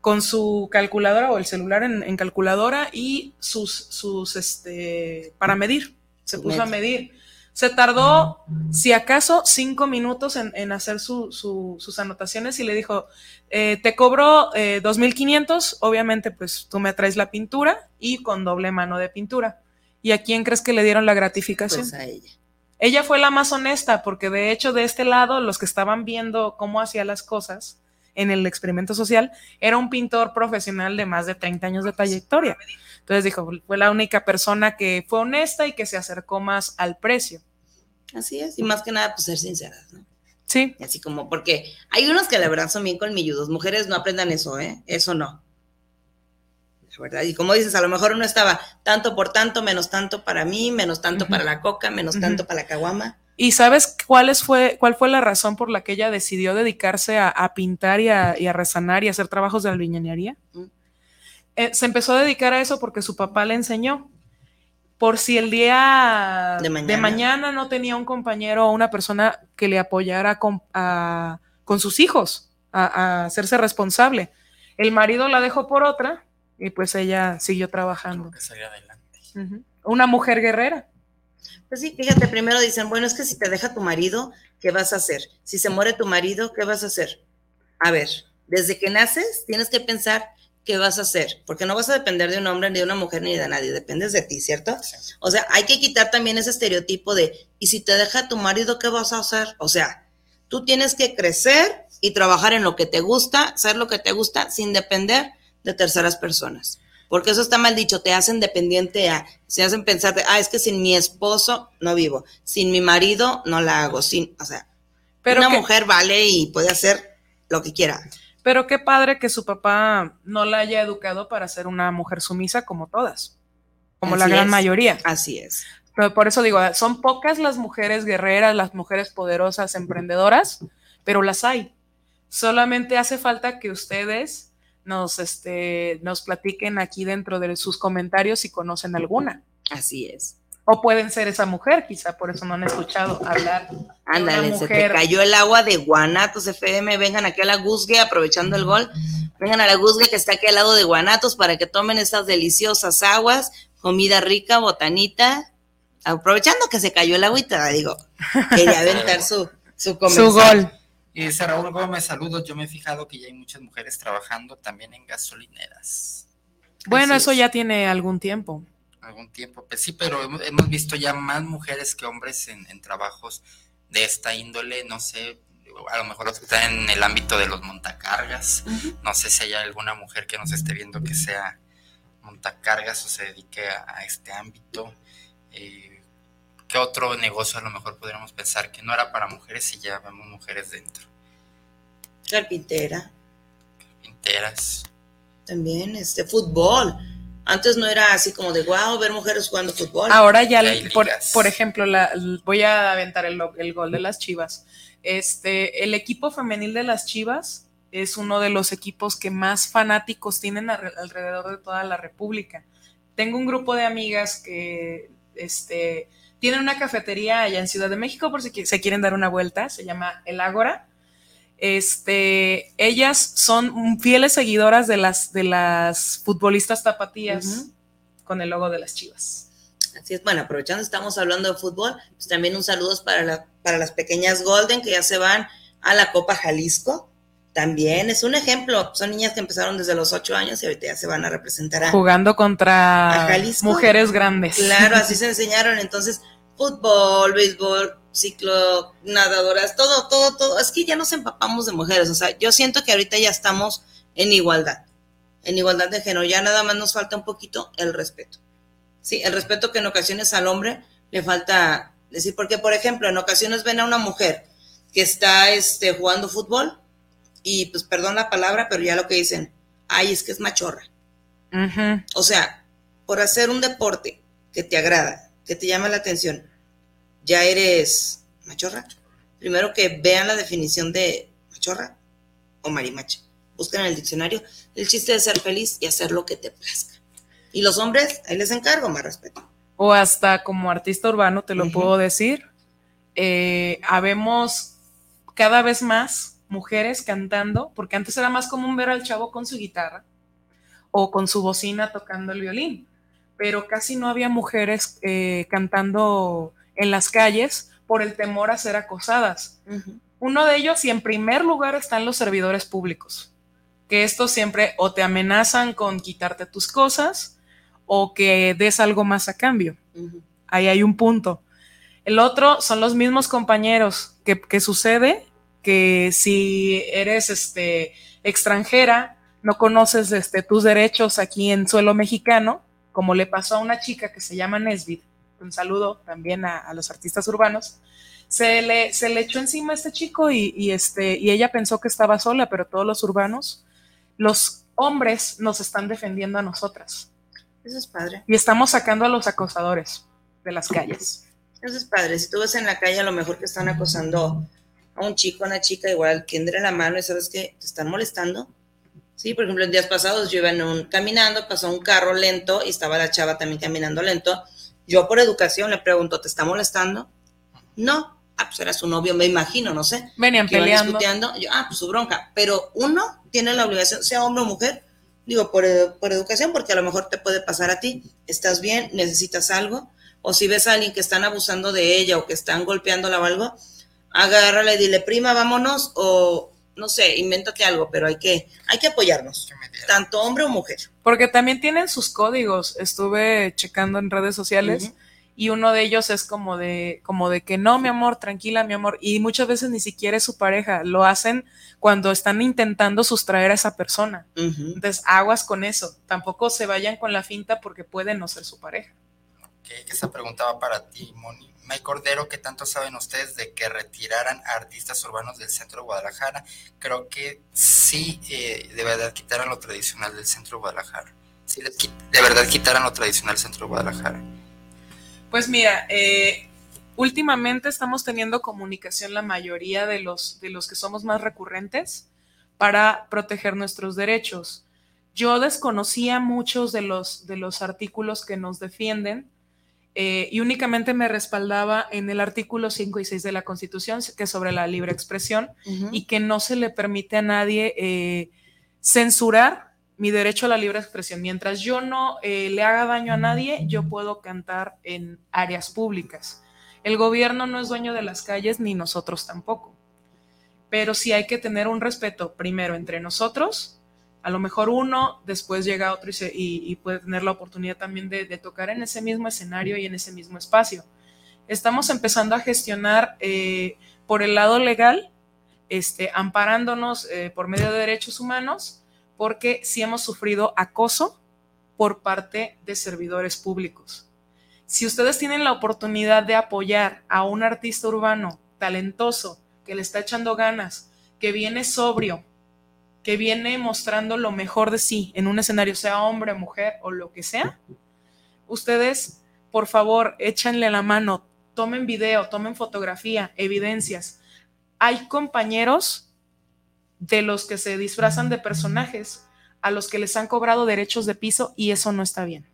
con su calculadora o el celular en, en calculadora y sus, sus, este, para medir. Se puso a medir. Se tardó, si acaso, cinco minutos en, en hacer su- su- sus anotaciones y le dijo, eh, te cobro eh, 2.500, obviamente pues tú me traes la pintura y con doble mano de pintura. ¿Y a quién crees que le dieron la gratificación? Pues a ella. Ella fue la más honesta porque de hecho de este lado los que estaban viendo cómo hacía las cosas en el experimento social era un pintor profesional de más de 30 años de trayectoria. Entonces dijo, fue la única persona que fue honesta y que se acercó más al precio. Así es, y más que nada, pues ser sinceras, ¿no? Sí. Así como, porque hay unos que la verdad son bien colmilludos. Mujeres no aprendan eso, ¿eh? Eso no. La verdad. Y como dices, a lo mejor uno estaba tanto por tanto, menos tanto para mí, menos tanto para la coca, menos tanto para la caguama. ¿Y sabes cuáles fue, cuál fue la razón por la que ella decidió dedicarse a, a pintar y a, y a resanar y a hacer trabajos de albañilería? Eh, se empezó a dedicar a eso porque su papá le enseñó. Por si el día De mañana. mañana no tenía un compañero o una persona que le apoyara con, a- con sus hijos a, a hacerse responsable. El marido la dejó por otra y pues ella siguió trabajando. Una mujer guerrera. Pues sí, fíjate, primero dicen, bueno, es que si te deja tu marido, ¿qué vas a hacer? Si se muere tu marido, ¿qué vas a hacer? A ver, desde que naces tienes que pensar qué vas a hacer, porque no vas a depender de un hombre, ni de una mujer, ni de nadie, dependes de ti, ¿cierto? O sea, hay que quitar también ese estereotipo de, y si te deja tu marido, ¿qué vas a hacer? O sea, tú tienes que crecer y trabajar en lo que te gusta, ser lo que te gusta, sin depender de terceras personas. Porque eso está mal dicho, te hacen dependiente a, se hacen pensar, de, ah, es que sin mi esposo no vivo, sin mi marido no la hago, sin, o sea, Pero una que- mujer vale y puede hacer lo que quiera. Pero qué padre que su papá no la haya educado para ser una mujer sumisa como todas, como la gran es. mayoría. Así es. Pero por eso digo, son pocas las mujeres guerreras, las mujeres poderosas, emprendedoras, pero las hay. Solamente hace falta que ustedes nos, este, nos platiquen aquí dentro de sus comentarios si conocen alguna. Así es. O pueden ser esa mujer, quizá por eso no han escuchado hablar. Ándale, se te cayó el agua de Guanatos FM, vengan aquí a la Guzgue, aprovechando el gol, vengan a la Guzgue que está aquí al lado de Guanatos para que tomen estas deliciosas aguas, comida rica, botanita, aprovechando que se cayó el agüita, digo, quería aventar su, su comercial. Y dice Raúl Gómez, saludos. Yo me he fijado que ya hay muchas mujeres trabajando también en gasolineras. Bueno, Así eso es. ya tiene algún tiempo. Algún tiempo. Pues sí, pero hemos, visto ya más mujeres que hombres en, en trabajos de esta índole, no sé, a lo mejor los que están en el ámbito de los montacargas, no sé si hay alguna mujer que nos esté viendo que sea montacargas o se dedique a, a este ámbito. Eh, ¿Qué otro negocio a lo mejor podríamos pensar que no era para mujeres y ya vemos mujeres dentro? Carpintera, Pinteras. también, este, fútbol. Antes no era así como de wow ver mujeres jugando fútbol. Ahora ya, por, ejemplo, la- voy a aventar el, gol de las Chivas. Este, el equipo femenil de las Chivas es uno de los equipos que más fanáticos tienen alre- alrededor de toda la República. Tengo un grupo de amigas que este, tienen una cafetería allá en Ciudad de México, por si se quieren dar una vuelta, se llama El Ágora. Este, ellas son fieles seguidoras de las, de las futbolistas tapatías con el logo de las Chivas. Así es, bueno, aprovechando estamos hablando de fútbol, pues también un saludo para, la- para las pequeñas Golden que ya se van a la Copa Jalisco. También es un ejemplo, son niñas que empezaron desde los ocho años y ahorita ya se van a representar a, Jugando contra a Jalisco. mujeres grandes. Claro, así se enseñaron. Entonces, fútbol, béisbol, ciclo, nadadoras, todo, todo, todo. Es que ya nos empapamos de mujeres. O sea, yo siento que ahorita ya estamos en igualdad, en igualdad de género. Ya nada más nos falta un poquito el respeto. Sí, el respeto que en ocasiones al hombre le falta decir, porque por ejemplo, en ocasiones ven a una mujer que está este, jugando fútbol y pues perdón la palabra, pero ya lo que dicen, ay, es que es machorra. O sea, por hacer un deporte que te agrada, que te llama la atención, ya eres machorra. Primero que vean la definición de machorra o marimacha. Busquen en el diccionario el chiste de ser feliz y hacer lo que te plazca. Y los hombres, ahí les encargo más respeto. o hasta como artista urbano, te lo puedo decir, eh, habemos cada vez más mujeres cantando, porque antes era más común ver al chavo con su guitarra o con su bocina tocando el violín, pero casi no había mujeres eh, cantando en las calles por el temor a ser acosadas. Uno de ellos, y en primer lugar, están los servidores públicos, que estos siempre o te amenazan con quitarte tus cosas o que des algo más a cambio. Ahí hay un punto. El otro son los mismos compañeros que, que sucede que si eres este, extranjera, no conoces este, tus derechos aquí en suelo mexicano, como le pasó a una chica que se llama Nesbit, un saludo también a, a los artistas urbanos, se le, se le echó encima a este chico y, y este, y ella pensó que estaba sola, pero todos los urbanos, los hombres nos están defendiendo a nosotras Eso es padre. y estamos sacando a los acosadores de las calles. Eso es padre. Si tú ves en la calle a lo mejor que están acosando a un chico, a una chica, igual, tiende la mano y sabes que te están molestando. Sí, por ejemplo, en días pasados yo iba en un, caminando, pasó un carro lento y estaba la chava también caminando lento. Yo por educación le pregunto, ¿te está molestando? No. Ah, pues era su novio, me imagino, no sé. Venían que peleando. discutiendo. Yo, ah, pues su bronca. Pero uno tiene la obligación, sea hombre o mujer, digo, por, edu- por educación, porque a lo mejor te puede pasar a ti. ¿Estás bien? ¿Necesitas algo? O si ves a alguien que están abusando de ella o que están golpeándola o algo, agárrala y dile, prima, vámonos, o no sé, invéntate algo, pero hay que, hay que apoyarnos, tanto hombre o mujer. Porque también tienen sus códigos. Estuve checando en redes sociales y uno de ellos es como de, como de que no, mi amor, tranquila, mi amor. Y muchas veces ni siquiera es su pareja. Lo hacen cuando están intentando sustraer a esa persona. Entonces, aguas con eso. Tampoco se vayan con la finta porque puede no ser su pareja. que esa pregunta va para ti, Moni. May Cordero, ¿qué tanto saben ustedes de que retiraran artistas urbanos del centro de Guadalajara? Creo que sí, eh, de verdad quitaran lo tradicional del centro de Guadalajara. Sí, de verdad quitaran lo tradicional del centro de Guadalajara. Pues mira, eh, últimamente estamos teniendo comunicación la mayoría de los, de los que somos más recurrentes para proteger nuestros derechos. Yo desconocía muchos de los, de los artículos que nos defienden eh, y únicamente me respaldaba en el artículo 5 y 6 de la Constitución, que es sobre la libre expresión, y que no se le permite a nadie eh, censurar mi derecho a la libre expresión. Mientras yo no eh, le haga daño a nadie, yo puedo cantar en áreas públicas. El gobierno no es dueño de las calles, ni nosotros tampoco. Pero sí hay que tener un respeto primero entre nosotros. A lo mejor uno, después llega otro y, y- puede tener la oportunidad también de, de tocar en ese mismo escenario y en ese mismo espacio. Estamos empezando a gestionar eh, por el lado legal, este, amparándonos eh, por medio de derechos humanos, porque sí hemos sufrido acoso por parte de servidores públicos. Si ustedes tienen la oportunidad de apoyar a un artista urbano talentoso, que le está echando ganas, que viene sobrio, que viene mostrando lo mejor de sí en un escenario, sea hombre, mujer o lo que sea, ustedes, por favor, échenle la mano, tomen video, tomen fotografía, evidencias. Hay compañeros de los que se disfrazan de personajes a los que les han cobrado derechos de piso y eso no está bien.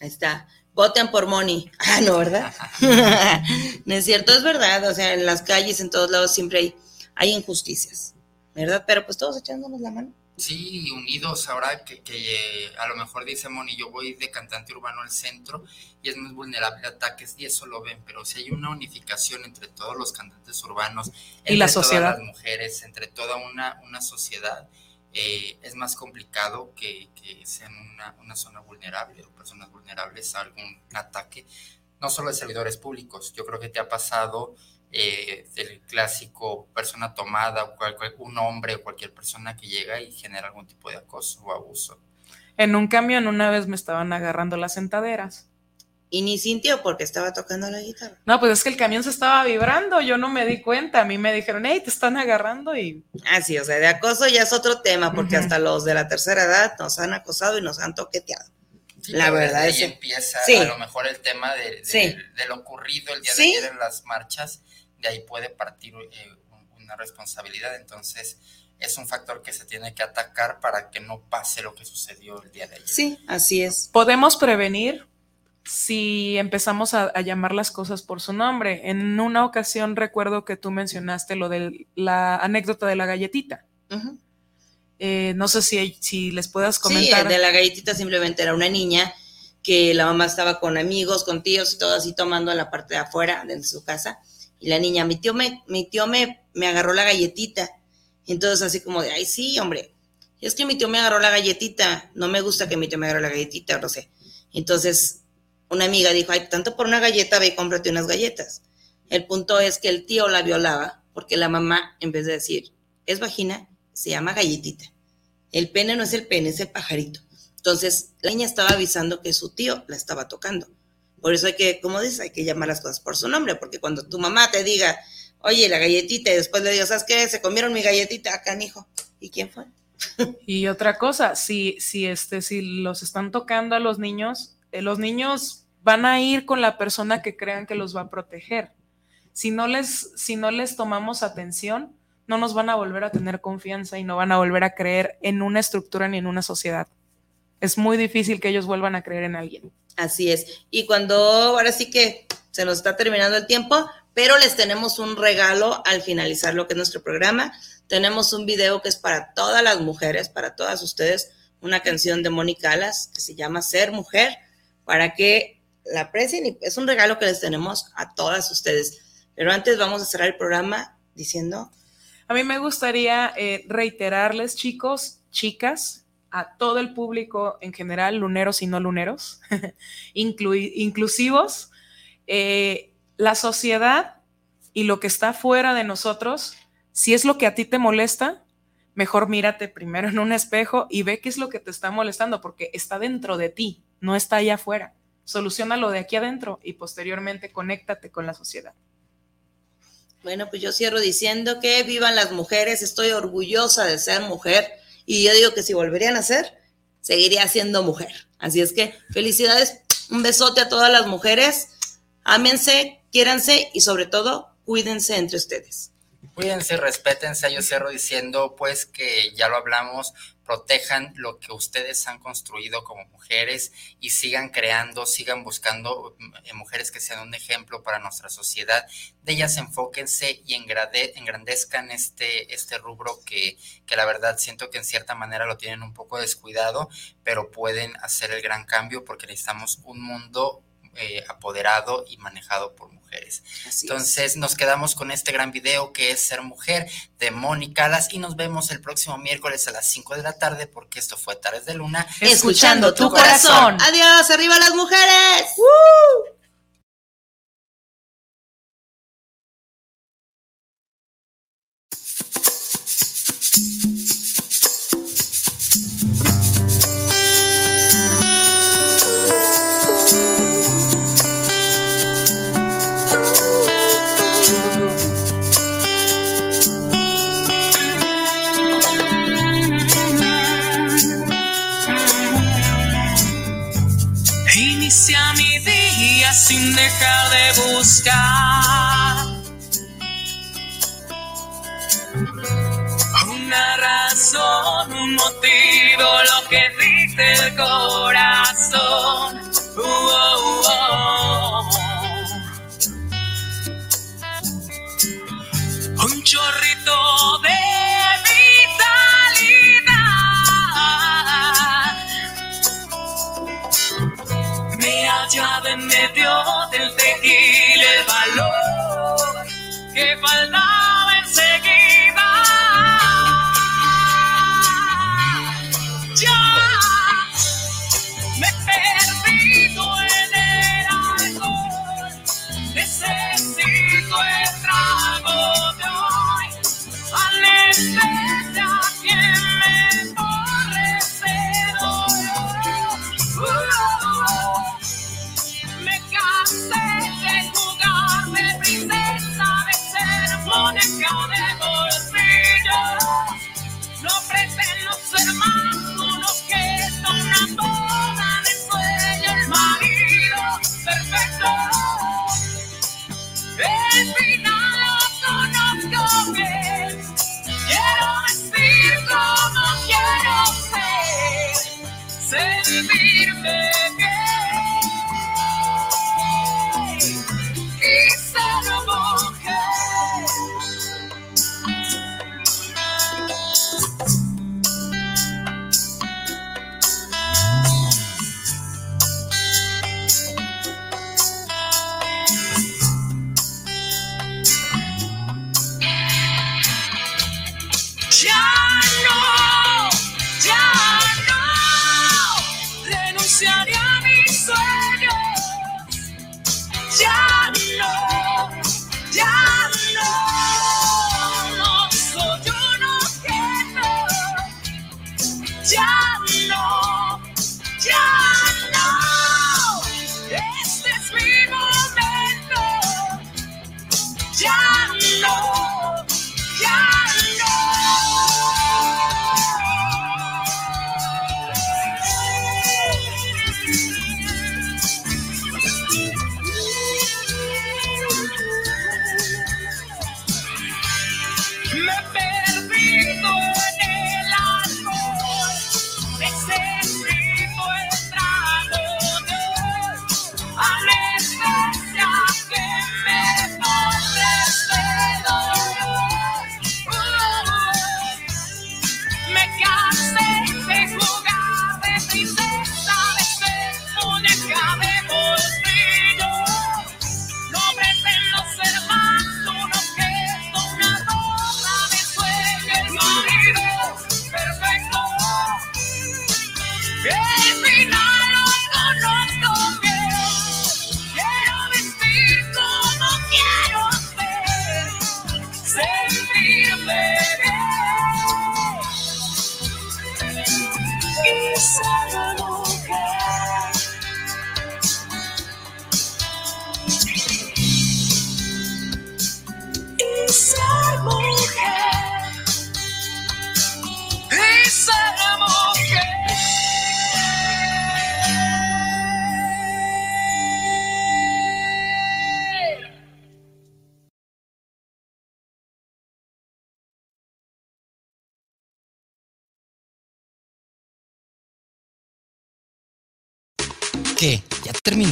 Ahí está. Voten por Moni. Ah, no, ¿verdad? no es cierto, es verdad. O sea, en las calles, en todos lados, siempre hay, hay injusticias, ¿verdad? Pero pues todos echándonos la mano. Sí, unidos ahora que, que, eh, a lo mejor dice Moni, yo voy de cantante urbano al centro y es más vulnerable a ataques y eso lo ven, pero si hay una unificación entre todos los cantantes urbanos, Y la entre todas sociedad. las mujeres, entre toda una, una sociedad, eh, es más complicado que, que sean una, una zona vulnerable o personas vulnerables a algún ataque, no solo de servidores públicos, yo creo que te ha pasado eh, del clásico persona tomada, cual- cual- un hombre o cualquier persona que llega y genera algún tipo de acoso o abuso. En un camión una vez me estaban agarrando las sentaderas. Y ni sintió porque estaba tocando la guitarra. No, pues es que el camión se estaba vibrando, yo no me di cuenta. A mí me dijeron, hey, te están agarrando y. Ah, sí, o sea, de acoso ya es otro tema, porque Ujú. hasta los de la tercera edad nos han acosado y nos han toqueteado. Sí, la verdad es ahí que- empieza Sí. a lo mejor el tema de, de- Sí. de lo ocurrido el día Sí. de ayer en las marchas, de ahí puede partir eh, un- una responsabilidad. Entonces, es un factor que se tiene que atacar para que no pase lo que sucedió el día de ayer. Sí, así es. Podemos prevenir si empezamos a, a llamar las cosas por su nombre. En una ocasión recuerdo que tú mencionaste lo de la anécdota de la galletita. Eh, no sé si, si les puedas Sí, comentar. de la galletita simplemente era una niña que la mamá estaba con amigos, con tíos y todo así tomando en la parte de afuera de su casa. Y la niña, mi tío me, mi tío me, me agarró la galletita. Entonces así como de, ay, sí, hombre. Es que mi tío me agarró la galletita. No me gusta que mi tío me agarre la galletita, no sé. Entonces una amiga dijo, ay, tanto por una galleta, ve y cómprate unas galletas. El punto es que el tío la violaba porque la mamá, en vez de decir, es vagina, se llama galletita. El pene no es el pene, es el pajarito. Entonces, la niña estaba avisando que su tío la estaba tocando. Por eso hay que, como dices, hay que llamar las cosas por su nombre, porque cuando tu mamá te diga, oye, la galletita, y después le digas, ¿sabes qué? Se comieron mi galletita acá, hijo. ¿Y quién fue? Y otra cosa, si, si, este, si los están tocando a los niños, eh, los niños van a ir con la persona que crean que los va a proteger. Si no les, si no les tomamos atención, no nos van a volver a tener confianza y no van a volver a creer en una estructura ni en una sociedad. Es muy difícil que ellos vuelvan a creer en alguien. Así es. Y cuando ahora sí que se nos está terminando el tiempo, pero les tenemos un regalo al finalizar lo que es nuestro programa. Tenemos un video que es para todas las mujeres, para todas ustedes, una canción de Mónica Alas que se llama Ser Mujer, para que la aprecien y es un regalo que les tenemos a todas ustedes. Pero antes vamos a cerrar el programa diciendo, A mí me gustaría eh, reiterarles, chicos, chicas, a todo el público en general, luneros y no luneros, inclusivos, eh, la sociedad y lo que está fuera de nosotros, si es lo que a ti te molesta, mejor mírate primero en un espejo y ve qué es lo que te está molestando, porque está dentro de ti, no está allá afuera. Solucionalo de aquí adentro y posteriormente conéctate con la sociedad. Bueno, pues yo cierro diciendo que vivan las mujeres, estoy orgullosa de ser mujer y yo digo que si volverían a ser, seguiría siendo mujer. Así es que felicidades, un besote a todas las mujeres, ámense, quiéranse y sobre todo cuídense entre ustedes. Cuídense, respétense. Yo cierro diciendo, pues, que ya lo hablamos, protejan lo que ustedes han construido como mujeres y sigan creando, sigan buscando eh, mujeres que sean un ejemplo para nuestra sociedad. De ellas enfóquense y engrandezcan este, este rubro que, que la verdad siento que en cierta manera lo tienen un poco descuidado, pero pueden hacer el gran cambio porque necesitamos un mundo eh, apoderado y manejado por mujeres. Así Entonces nos quedamos con este gran video que es Ser Mujer de Mónica Alas y nos vemos el próximo miércoles a las 5 de la tarde porque esto fue Tares de Luna. Escuchando tu corazón. Adiós, arriba las mujeres. Sin dejar de buscar una razón, un motivo, lo que dice el corazón. Uh, oh, oh. Un chorrito de vitalidad me halla de en medio del tequila el valor que faltaba